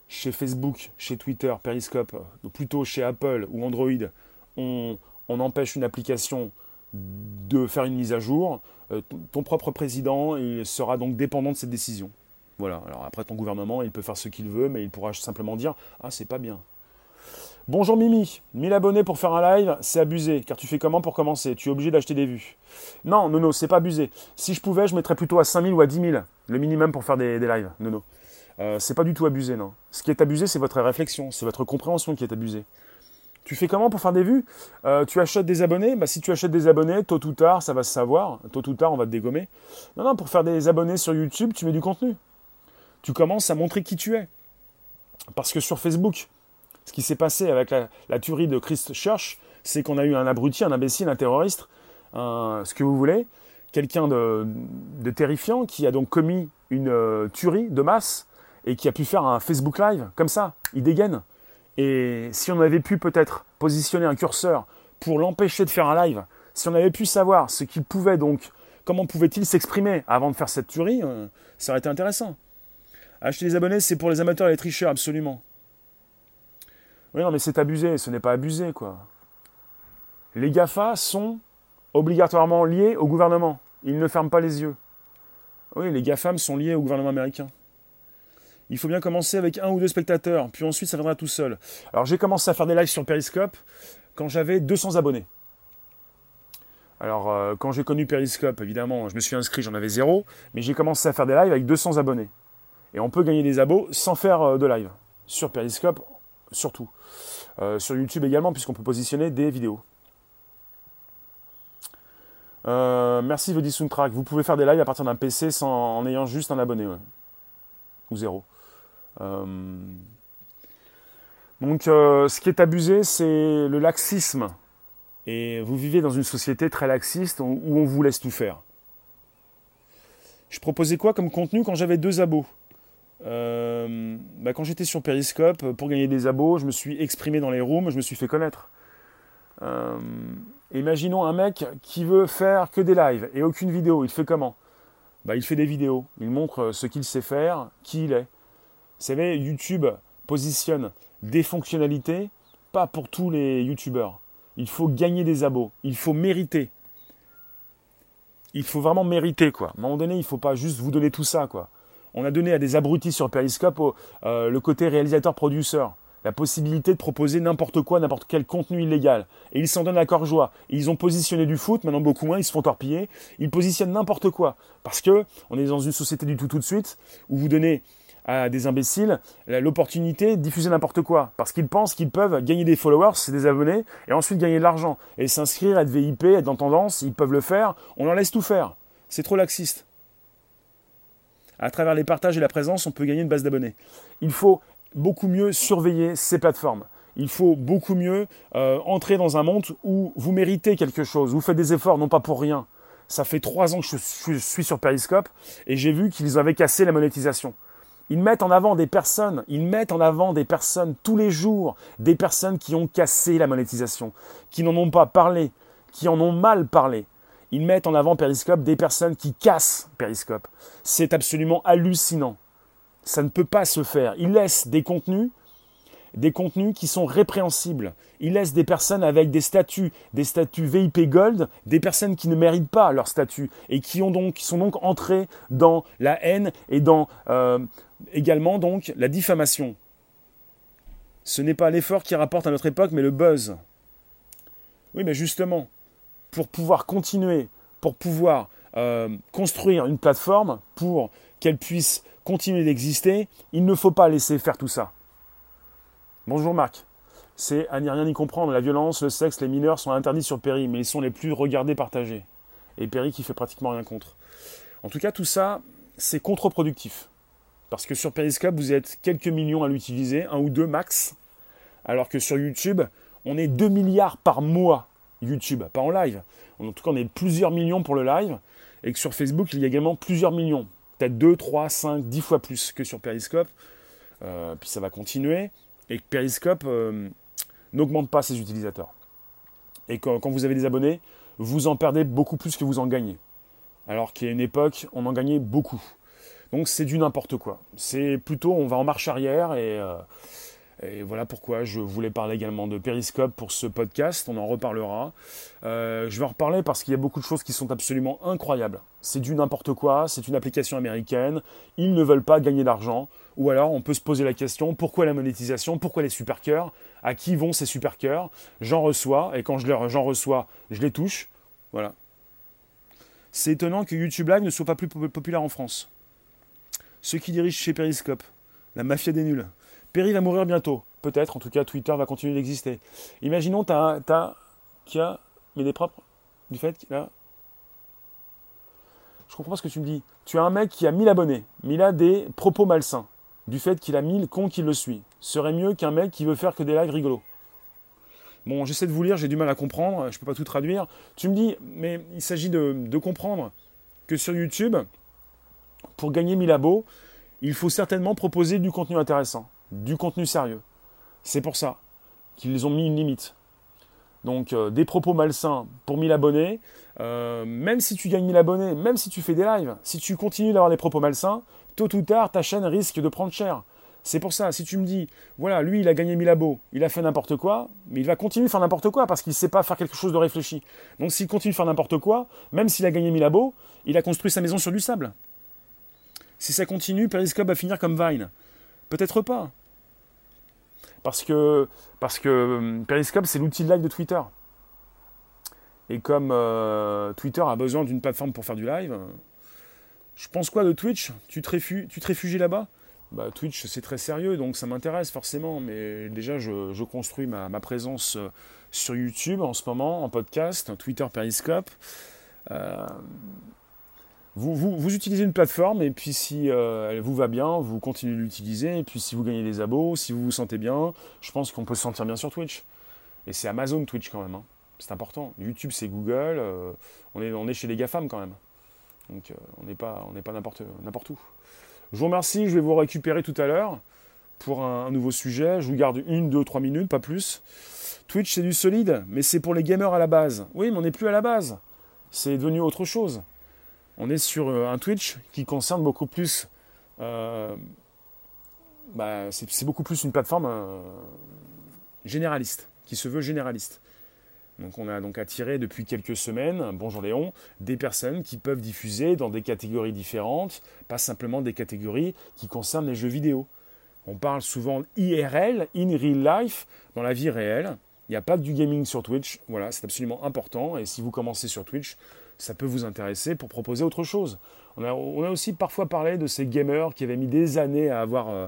chez Facebook, chez Twitter, Periscope, ou plutôt chez Apple ou Android, on, empêche une application de faire une mise à jour, euh, ton propre président sera donc dépendant de cette décision. Voilà. Alors après ton gouvernement, il peut faire ce qu'il veut, mais il pourra simplement dire ah c'est pas bien. Bonjour Mimi, 1000 abonnés pour faire un live, c'est abusé, car tu fais comment pour commencer? Tu es obligé d'acheter des vues. Non, Nono, c'est pas abusé. Si je pouvais, je mettrais plutôt à 5000 ou à 10 000, le minimum pour faire des, lives, Nono. Euh, c'est pas du tout abusé, non. Ce qui est abusé, c'est votre réflexion, c'est votre compréhension qui est abusée. Tu fais comment pour faire des vues? Euh, Tu achètes des abonnés? Bah, Si tu achètes des abonnés, tôt ou tard, ça va se savoir. Tôt ou tard, on va te dégommer. Non, non, pour faire des abonnés sur YouTube, tu mets du contenu. Tu commences à montrer qui tu es. Parce que sur Facebook, ce qui s'est passé avec la, tuerie de Christchurch, c'est qu'on a eu un abruti, un imbécile, un terroriste, ce que vous voulez, quelqu'un de, terrifiant qui a donc commis une euh, tuerie de masse et qui a pu faire un Facebook Live comme ça. Il dégaine. Et si on avait pu peut-être positionner un curseur pour l'empêcher de faire un live, si on avait pu savoir ce qu'il pouvait donc, comment pouvait-il s'exprimer avant de faire cette tuerie, euh, ça aurait été intéressant. Acheter des abonnés, c'est pour les amateurs et les tricheurs, absolument. Oui, non, mais c'est abusé, ce n'est pas abusé, quoi. Les GAFA sont obligatoirement liés au gouvernement. Ils ne ferment pas les yeux. Oui, les GAFAM sont liés au gouvernement américain. Il faut bien commencer avec un ou deux spectateurs, puis ensuite ça viendra tout seul. Alors j'ai commencé à faire des lives sur Periscope quand j'avais 200 abonnés. Alors euh, quand j'ai connu Periscope, évidemment, je me suis inscrit, j'en avais zéro, mais j'ai commencé à faire des lives avec 200 abonnés. Et on peut gagner des abos sans faire euh, de live. Sur Periscope, surtout. Euh, sur YouTube également, puisqu'on peut positionner des vidéos. merci Vodi Soundtrack. Vous pouvez faire des lives à partir d'un PC sans, en ayant juste un abonné. Ou zéro. Euh, donc euh, ce qui est abusé, c'est le laxisme. Et vous vivez dans une société très laxiste où on vous laisse tout faire. Je proposais quoi comme contenu quand j'avais deux abos? Euh, bah, Quand j'étais sur Periscope, pour gagner des abos, je me suis exprimé dans les rooms, je me suis fait connaître. imaginons un mec qui veut faire que des lives et aucune vidéo. Il fait comment? Bah, Il fait des vidéos. Il montre ce qu'il sait faire, qui il est. Vous savez, YouTube positionne des fonctionnalités, pas pour tous les YouTubeurs. Il faut gagner des abos, il faut mériter. Il faut vraiment mériter, quoi. À un moment donné, il ne faut pas juste vous donner tout ça, quoi. On a donné à des abrutis sur Periscope euh, le côté réalisateur-produceur, la possibilité de proposer n'importe quoi, n'importe quel contenu illégal. Et ils s'en donnent à corps joie. ils ont positionné du foot, maintenant beaucoup moins, ils se font torpiller. Ils positionnent n'importe quoi. Parce que on est dans une société du tout tout de suite, où vous donnez à des imbéciles l'opportunité de diffuser n'importe quoi. Parce qu'ils pensent qu'ils peuvent gagner des followers, c'est des abonnés, et ensuite gagner de l'argent. Et s'inscrire, être VIP, être dans tendance, ils peuvent le faire. On leur laisse tout faire. C'est trop laxiste. À travers les partages et la présence, on peut gagner une base d'abonnés. Il faut beaucoup mieux surveiller ces plateformes. Il faut beaucoup mieux euh, entrer dans un monde où vous méritez quelque chose, vous faites des efforts, non pas pour rien. Ça fait trois ans que je suis sur Periscope et j'ai vu qu'ils avaient cassé la monétisation. Ils mettent en avant des personnes, ils mettent en avant des personnes tous les jours, des personnes qui ont cassé la monétisation, qui n'en ont pas parlé, qui en ont mal parlé. Ils mettent en avant Periscope des personnes qui cassent Periscope. C'est absolument hallucinant. Ça ne peut pas se faire. Ils laissent des contenus, des contenus qui sont répréhensibles. Ils laissent des personnes avec des statuts, des statuts VIP Gold, des personnes qui ne méritent pas leur statut et qui, ont donc, sont donc entrées dans la haine et dans euh, également donc la diffamation. Ce n'est pas l'effort qui rapporte à notre époque, mais le buzz. Oui, mais justement, pour pouvoir continuer, pour pouvoir euh, construire une plateforme, pour qu'elle puisse continuer d'exister, il ne faut pas laisser faire tout ça. Bonjour Marc. C'est à n'y rien y comprendre. La violence, le sexe, les mineurs sont interdits sur Perry, mais ils sont les plus regardés, partagés. Et Perry qui fait pratiquement rien contre. En tout cas, tout ça, c'est contre-productif. Parce que sur Periscope, vous êtes quelques millions à l'utiliser, un ou deux max. Alors que sur YouTube, on est 2 milliards par mois YouTube, pas en live. En tout cas, on est plusieurs millions pour le live. Et que sur Facebook, il y a également plusieurs millions. Peut-être 2, 3, 5, 10 fois plus que sur Periscope. Euh, puis ça va continuer. Et que Periscope euh, n'augmente pas ses utilisateurs. Et quand, quand vous avez des abonnés, vous en perdez beaucoup plus que vous en gagnez. Alors a une époque, on en gagnait beaucoup. Donc c'est du n'importe quoi. C'est plutôt on va en marche arrière et, euh, Et voilà pourquoi je voulais parler également de Periscope pour ce podcast. On en reparlera. Euh, je vais en reparler parce qu'il y a beaucoup de choses qui sont absolument incroyables. C'est du n'importe quoi, c'est une application américaine. Ils ne veulent pas gagner d'argent. Ou alors on peut se poser la question pourquoi la monétisation? Pourquoi les super cœurs À qui vont ces super cœurs J'en reçois et quand j'en reçois, je les touche. Voilà. C'est étonnant que YouTube Live ne soit pas plus populaire en France. Ceux qui dirigent chez Periscope, la mafia des nuls. Perry va mourir bientôt. Peut-être, en tout cas, Twitter va continuer d'exister. Imaginons, tu as, qui a, mais des propres, du fait qu'il a. Je comprends ce que tu me dis. Tu as un mec qui a 1000 abonnés, mais il a des propos malsains. Du fait qu'il a 1000 cons qui le suit. Serait mieux qu'un mec qui veut faire que des lives rigolos. Bon, j'essaie de vous lire, j'ai du mal à comprendre, je ne peux pas tout traduire. Tu me dis, mais il s'agit de, de, comprendre que sur YouTube, pour gagner 1000 abos, il faut certainement proposer du contenu intéressant du contenu sérieux. C'est pour ça qu'ils ont mis une limite. Donc euh, des propos malsains pour 1000 abonnés, euh, même si tu gagnes 1000 abonnés, même si tu fais des lives, si tu continues d'avoir des propos malsains, tôt ou tard ta chaîne risque de prendre cher. C'est pour ça, si tu me dis, voilà, lui il a gagné 1000 abos, il a fait n'importe quoi, mais il va continuer de faire n'importe quoi parce qu'il ne sait pas faire quelque chose de réfléchi. Donc s'il continue de faire n'importe quoi, même s'il a gagné 1000 abos, il a construit sa maison sur du sable. Si ça continue, Periscope va finir comme Vine. Peut-être pas. Parce que, parce que hum, Periscope, c'est l'outil de live de Twitter. Et comme euh, Twitter a besoin d'une plateforme pour faire du live, je pense quoi de Twitch? Tu te, réfugies, là-bas? Bah, Twitch, c'est très sérieux, donc ça m'intéresse forcément. Mais déjà, je, construis ma, ma, présence euh, sur YouTube en ce moment, en podcast, Twitter Periscope. Euh, vous, utilisez une plateforme et puis si euh, elle vous va bien, vous continuez de l'utiliser. Et puis si vous gagnez des abos, si vous vous sentez bien, je pense qu'on peut se sentir bien sur Twitch. Et c'est Amazon Twitch quand même. Hein. C'est important. YouTube c'est Google. Euh, on, est, on est chez les GAFAM quand même. Donc euh, on n'est pas, on pas n'importe, n'importe où. Je vous remercie. Je vais vous récupérer tout à l'heure pour un, nouveau sujet. Je vous garde une, deux, trois minutes, pas plus. Twitch c'est du solide, mais c'est pour les gamers à la base. Oui, mais on n'est plus à la base. C'est devenu autre chose on est sur euh, un Twitch qui concerne beaucoup plus. Euh, bah, c'est beaucoup plus une plateforme euh, généraliste, qui se veut généraliste. Donc on a donc attiré depuis quelques semaines, bonjour Léon, des personnes qui peuvent diffuser dans des catégories différentes, pas simplement des catégories qui concernent les jeux vidéo. On parle souvent IRL, in real life, dans la vie réelle. Il n'y a pas que du gaming sur Twitch, voilà, c'est absolument important. Et si vous commencez sur Twitch, ça peut vous intéresser pour proposer autre chose. On a, aussi parfois parlé de ces gamers qui avaient mis des années à avoir euh,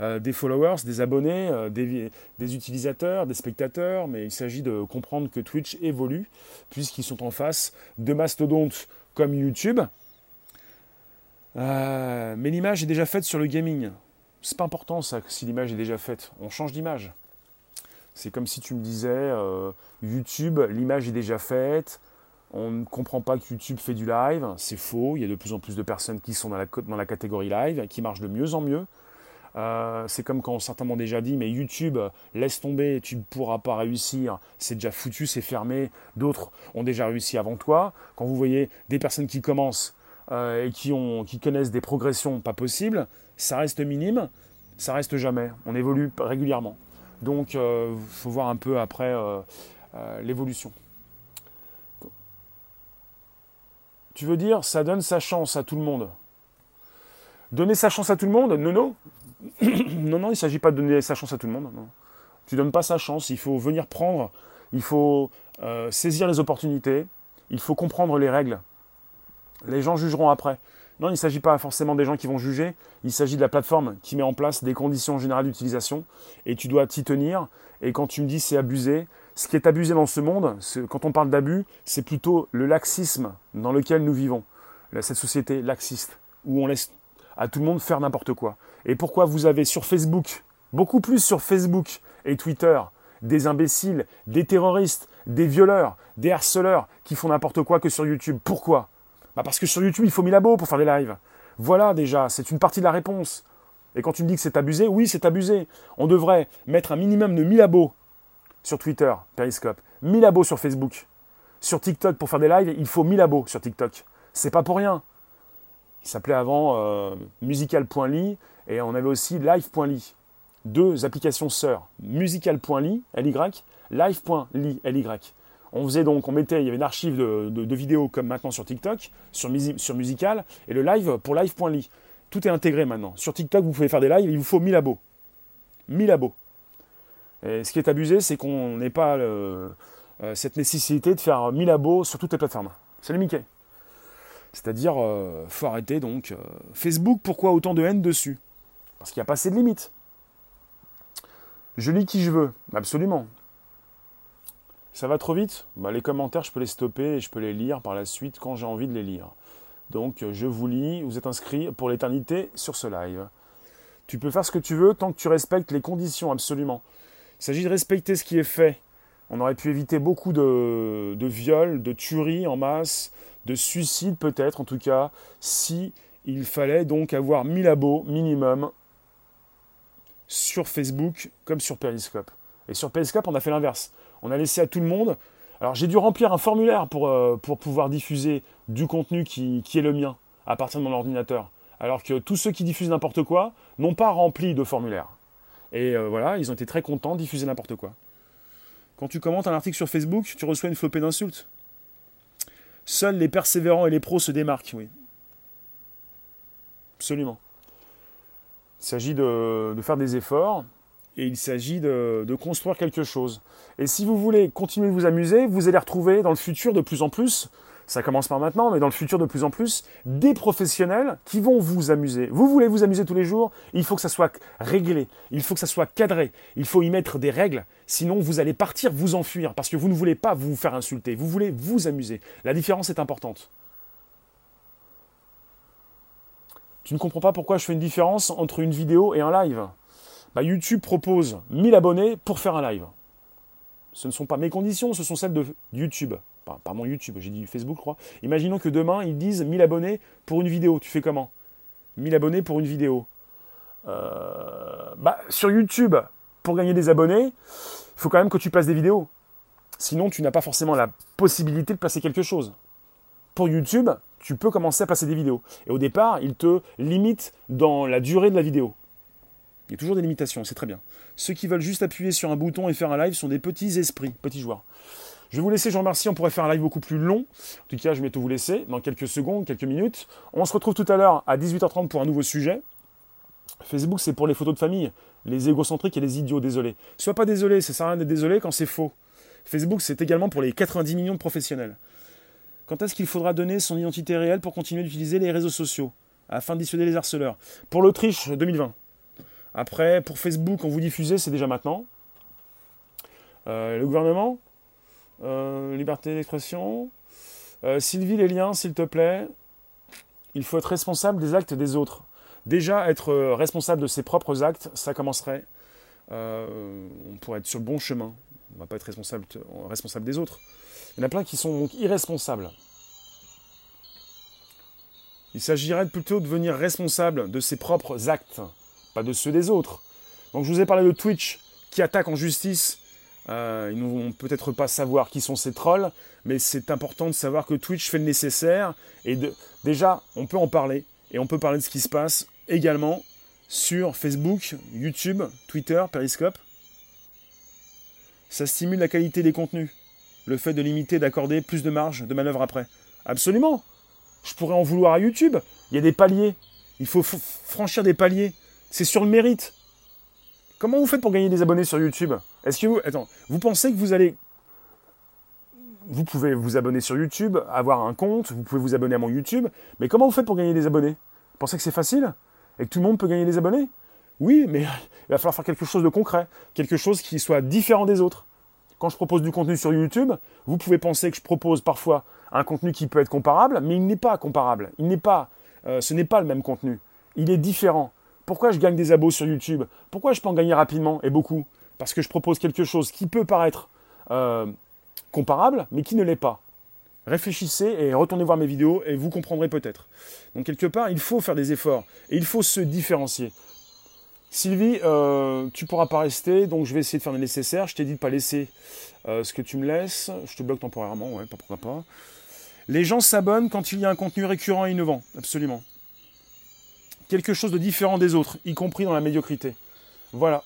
euh, des followers, des abonnés, euh, des, utilisateurs, des spectateurs, mais il s'agit de comprendre que Twitch évolue, puisqu'ils sont en face de mastodontes comme YouTube. mais l'image est déjà faite sur le gaming. C'est pas important ça, si l'image est déjà faite. On change d'image. C'est comme si tu me disais, YouTube, l'image est déjà faite, on ne comprend pas que YouTube fait du live, c'est faux. Il y a de plus en plus de personnes qui sont dans la, catégorie live, qui marchent de mieux en mieux. Euh, c'est comme quand certains m'ont déjà dit, mais YouTube, laisse tomber, tu ne pourras pas réussir, c'est déjà foutu, c'est fermé. D'autres ont déjà réussi avant toi. Quand vous voyez des personnes qui commencent euh, et qui connaissent des progressions pas possibles, ça reste minime, ça reste jamais. On évolue régulièrement. Donc, il euh, faut voir un peu après l'évolution. Tu veux dire, ça donne sa chance à tout le monde. Donner sa chance à tout le monde Non, non. non, il ne s'agit pas de donner sa chance à tout le monde. Tu ne donnes pas sa chance, il faut venir prendre, il faut euh, saisir les opportunités, il faut comprendre les règles. Les gens jugeront après. Non, il ne s'agit pas forcément des gens qui vont juger, il s'agit de la plateforme qui met en place des conditions générales d'utilisation et tu dois t'y tenir. Et quand tu me dis c'est abusé, ce qui est abusé dans ce monde, quand on parle d'abus, c'est plutôt le laxisme dans lequel nous vivons. Cette société laxiste, où on laisse à tout le monde faire n'importe quoi. Et pourquoi vous avez sur Facebook, beaucoup plus sur Facebook et Twitter, des imbéciles, des terroristes, des violeurs, des harceleurs qui font n'importe quoi que sur YouTube? Pourquoi? Bah Parce que sur YouTube, il faut 1000 abos pour faire des lives. Voilà déjà, c'est une partie de la réponse. Et quand tu me dis que c'est abusé, oui, c'est abusé. On devrait mettre un minimum de 1000 abos sur Twitter, Periscope, 1000 abos sur Facebook. Sur TikTok, pour faire des lives, il faut 1000 abos sur TikTok. C'est pas pour rien. Il s'appelait avant euh, musical.ly et on avait aussi live.ly. deux applications sœurs, musical.ly, ly, live.ly, ly. On faisait donc, on mettait, il y avait une archive de, vidéos comme maintenant sur TikTok, sur, sur Musical, et le live pour live.ly. Tout est intégré maintenant. Sur TikTok, vous pouvez faire des lives, il vous faut 1000 abos. 1000 abos. Et ce qui est abusé, c'est qu'on n'ait pas euh, cette nécessité de faire 1000 abos sur toutes les plateformes. C'est le Mickey. C'est-à-dire, euh, faut arrêter donc. Euh, Facebook, pourquoi autant de haine dessus? Parce qu'il n'y a pas assez de limites. Je lis qui je veux, absolument. Ça va trop vite? Bah, Les commentaires, je peux les stopper et je peux les lire par la suite quand j'ai envie de les lire. Donc je vous lis, vous êtes inscrit pour l'éternité sur ce live. Tu peux faire ce que tu veux tant que tu respectes les conditions, absolument. Il s'agit de respecter ce qui est fait. On aurait pu éviter beaucoup de, viols, de tueries en masse, de suicides peut-être en tout cas, si il fallait donc avoir 1000 abos minimum sur Facebook comme sur Periscope. Et sur Periscope, on a fait l'inverse. On a laissé à tout le monde. Alors j'ai dû remplir un formulaire pour, euh, pouvoir diffuser du contenu qui, qui, est le mien à partir de mon ordinateur. Alors que tous ceux qui diffusent n'importe quoi n'ont pas rempli de formulaire. Et euh, voilà, ils ont été très contents de diffuser n'importe quoi. Quand tu commentes un article sur Facebook, tu reçois une flopée d'insultes. Seuls les persévérants et les pros se démarquent, oui. Absolument. Il s'agit de, faire des efforts et il s'agit de, construire quelque chose. Et si vous voulez continuer de vous amuser, vous allez retrouver dans le futur de plus en plus, ça commence par maintenant, mais dans le futur de plus en plus, des professionnels qui vont vous amuser. Vous voulez vous amuser tous les jours, il faut que ça soit réglé, il faut que ça soit cadré, il faut y mettre des règles, sinon vous allez partir vous enfuir, parce que vous ne voulez pas vous faire insulter, vous voulez vous amuser. La différence est importante. Tu ne comprends pas pourquoi je fais une différence entre une vidéo et un live? Bah, YouTube propose 1000 abonnés pour faire un live. Ce ne sont pas mes conditions, ce sont celles de YouTube. Pardon, YouTube, j'ai dit Facebook, je crois. Imaginons que demain, ils disent 1000 abonnés pour une vidéo. Tu fais comment? 1000 abonnés pour une vidéo. Euh, bah, sur YouTube, pour gagner des abonnés, il faut quand même que tu places des vidéos. Sinon, tu n'as pas forcément la possibilité de placer quelque chose. Pour YouTube, tu peux commencer à passer des vidéos. Et au départ, il te limite dans la durée de la vidéo. Il y a toujours des limitations, c'est très bien. Ceux qui veulent juste appuyer sur un bouton et faire un live sont des petits esprits, petits joueurs. Je vais vous laisser, je vous remercie. On pourrait faire un live beaucoup plus long. En tout cas, je vais tout vous laisser dans quelques secondes, quelques minutes. On se retrouve tout à l'heure à 18h30 pour un nouveau sujet. Facebook, c'est pour les photos de famille, les égocentriques et les idiots, désolé. Sois pas désolé, ça sert à rien d'être désolé quand c'est faux. Facebook, c'est également pour les 90 millions de professionnels. Quand est-ce qu'il faudra donner son identité réelle pour continuer d'utiliser les réseaux sociaux afin de dissuader les harceleurs? Pour l'Autriche, 2020. Après, pour Facebook, on vous diffusez, c'est déjà maintenant. Euh, le gouvernement, liberté d'expression. Euh, Sylvie, les liens, s'il te plaît. Il faut être responsable des actes des autres. Déjà, être responsable de ses propres actes, ça commencerait. on pourrait être sur le bon chemin. On ne va pas être responsable, responsable des autres. Il y en a plein qui sont donc irresponsables. Il s'agirait plutôt de devenir responsable de ses propres actes, pas de ceux des autres. Donc je vous ai parlé de Twitch qui attaque en justice. Euh, ils ne vont peut-être pas savoir qui sont ces trolls, mais c'est important de savoir que Twitch fait le nécessaire. Et déjà, on peut en parler. Et on peut parler de ce qui se passe également sur Facebook, YouTube, Twitter, Periscope. Ça stimule la qualité des contenus le fait de limiter, d'accorder plus de marge de manœuvre après. Absolument. Je pourrais en vouloir à YouTube. Il y a des paliers. Il faut franchir des paliers. C'est sur le mérite. Comment vous faites pour gagner des abonnés sur YouTube? Est-ce que vous. Attends, vous pensez que vous allez. Vous pouvez vous abonner sur YouTube, avoir un compte, vous pouvez vous abonner à mon YouTube, mais comment vous faites pour gagner des abonnés? Vous pensez que c'est facile? Et que tout le monde peut gagner des abonnés? Oui, mais il va falloir faire quelque chose de concret, quelque chose qui soit différent des autres quand je propose du contenu sur YouTube, vous pouvez penser que je propose parfois un contenu qui peut être comparable, mais il n'est pas comparable. Il n'est pas, euh, ce n'est pas le même contenu. Il est différent. Pourquoi je gagne des abos sur YouTube? Pourquoi je peux en gagner rapidement et beaucoup? Parce que je propose quelque chose qui peut paraître euh, comparable, mais qui ne l'est pas. Réfléchissez et retournez voir mes vidéos et vous comprendrez peut-être. Donc quelque part, il faut faire des efforts et il faut se différencier. Sylvie, euh, tu pourras pas rester, donc je vais essayer de faire le nécessaire. Je t'ai dit de pas laisser euh, ce que tu me laisses. Je te bloque temporairement, ouais, pourquoi pas. Les gens s'abonnent quand il y a un contenu récurrent et innovant, absolument quelque chose de différent des autres, y compris dans la médiocrité. Voilà.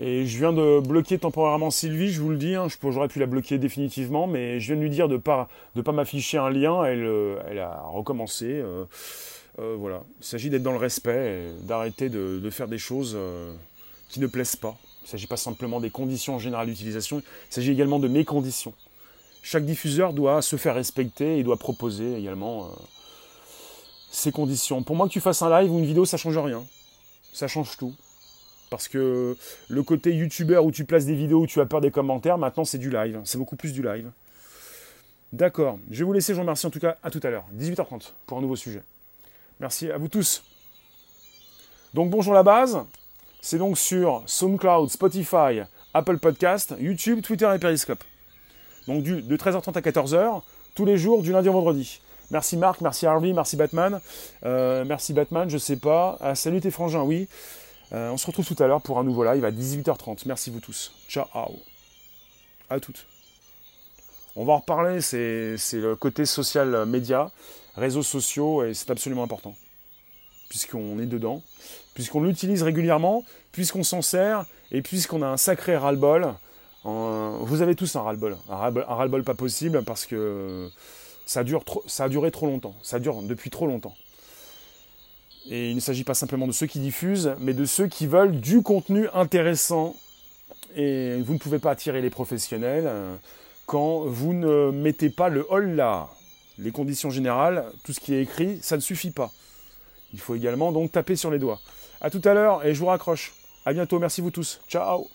Et je viens de bloquer temporairement Sylvie, je vous le dis, hein, j'aurais pu la bloquer définitivement, mais je viens de lui dire de ne pas, de pas m'afficher un lien, elle, euh, a recommencé. Euh, euh, voilà. Il s'agit d'être dans le respect, d'arrêter de, faire des choses qui ne plaisent pas. Il ne s'agit pas simplement des conditions générales d'utilisation, il s'agit également de mes conditions. Chaque diffuseur doit se faire respecter et doit proposer également ses conditions. Pour moi, que tu fasses un live ou une vidéo, ça change rien. Ça change tout. Parce que le côté youtubeur où tu places des vidéos où tu as peur des commentaires, maintenant c'est du live. C'est beaucoup plus du live. D'accord. Je vais vous laisser. Je vous remercie en tout cas. À tout à l'heure. 18h30 pour un nouveau sujet. Merci à vous tous. Donc bonjour la base. C'est donc sur SoundCloud, Spotify, Apple Podcast, YouTube, Twitter et Periscope. Donc de 13h30 à 14h, tous les jours, du lundi au vendredi. Merci Marc, merci Harvey, merci Batman. Euh, merci Batman, je sais pas. Ah, salut tes frangins, oui. Euh, on se retrouve tout à l'heure pour un nouveau live à 18h30. Merci vous tous. Ciao. À toutes. On va en reparler, c'est le côté social média, réseaux sociaux, et c'est absolument important. Puisqu'on est dedans, puisqu'on l'utilise régulièrement, puisqu'on s'en sert, et puisqu'on a un sacré ras-le-bol. vous avez tous un ras-le-bol. Un ras-le-bol pas possible parce que ça, dure ça a duré trop longtemps. Ça dure depuis trop longtemps. Et il ne s'agit pas simplement de ceux qui diffusent, mais de ceux qui veulent du contenu intéressant. Et vous ne pouvez pas attirer les professionnels euh, quand vous ne mettez pas le hall là. Les conditions générales, tout ce qui est écrit, ça ne suffit pas. Il faut également donc taper sur les doigts. A tout à l'heure et je vous raccroche. A bientôt, merci vous tous. Ciao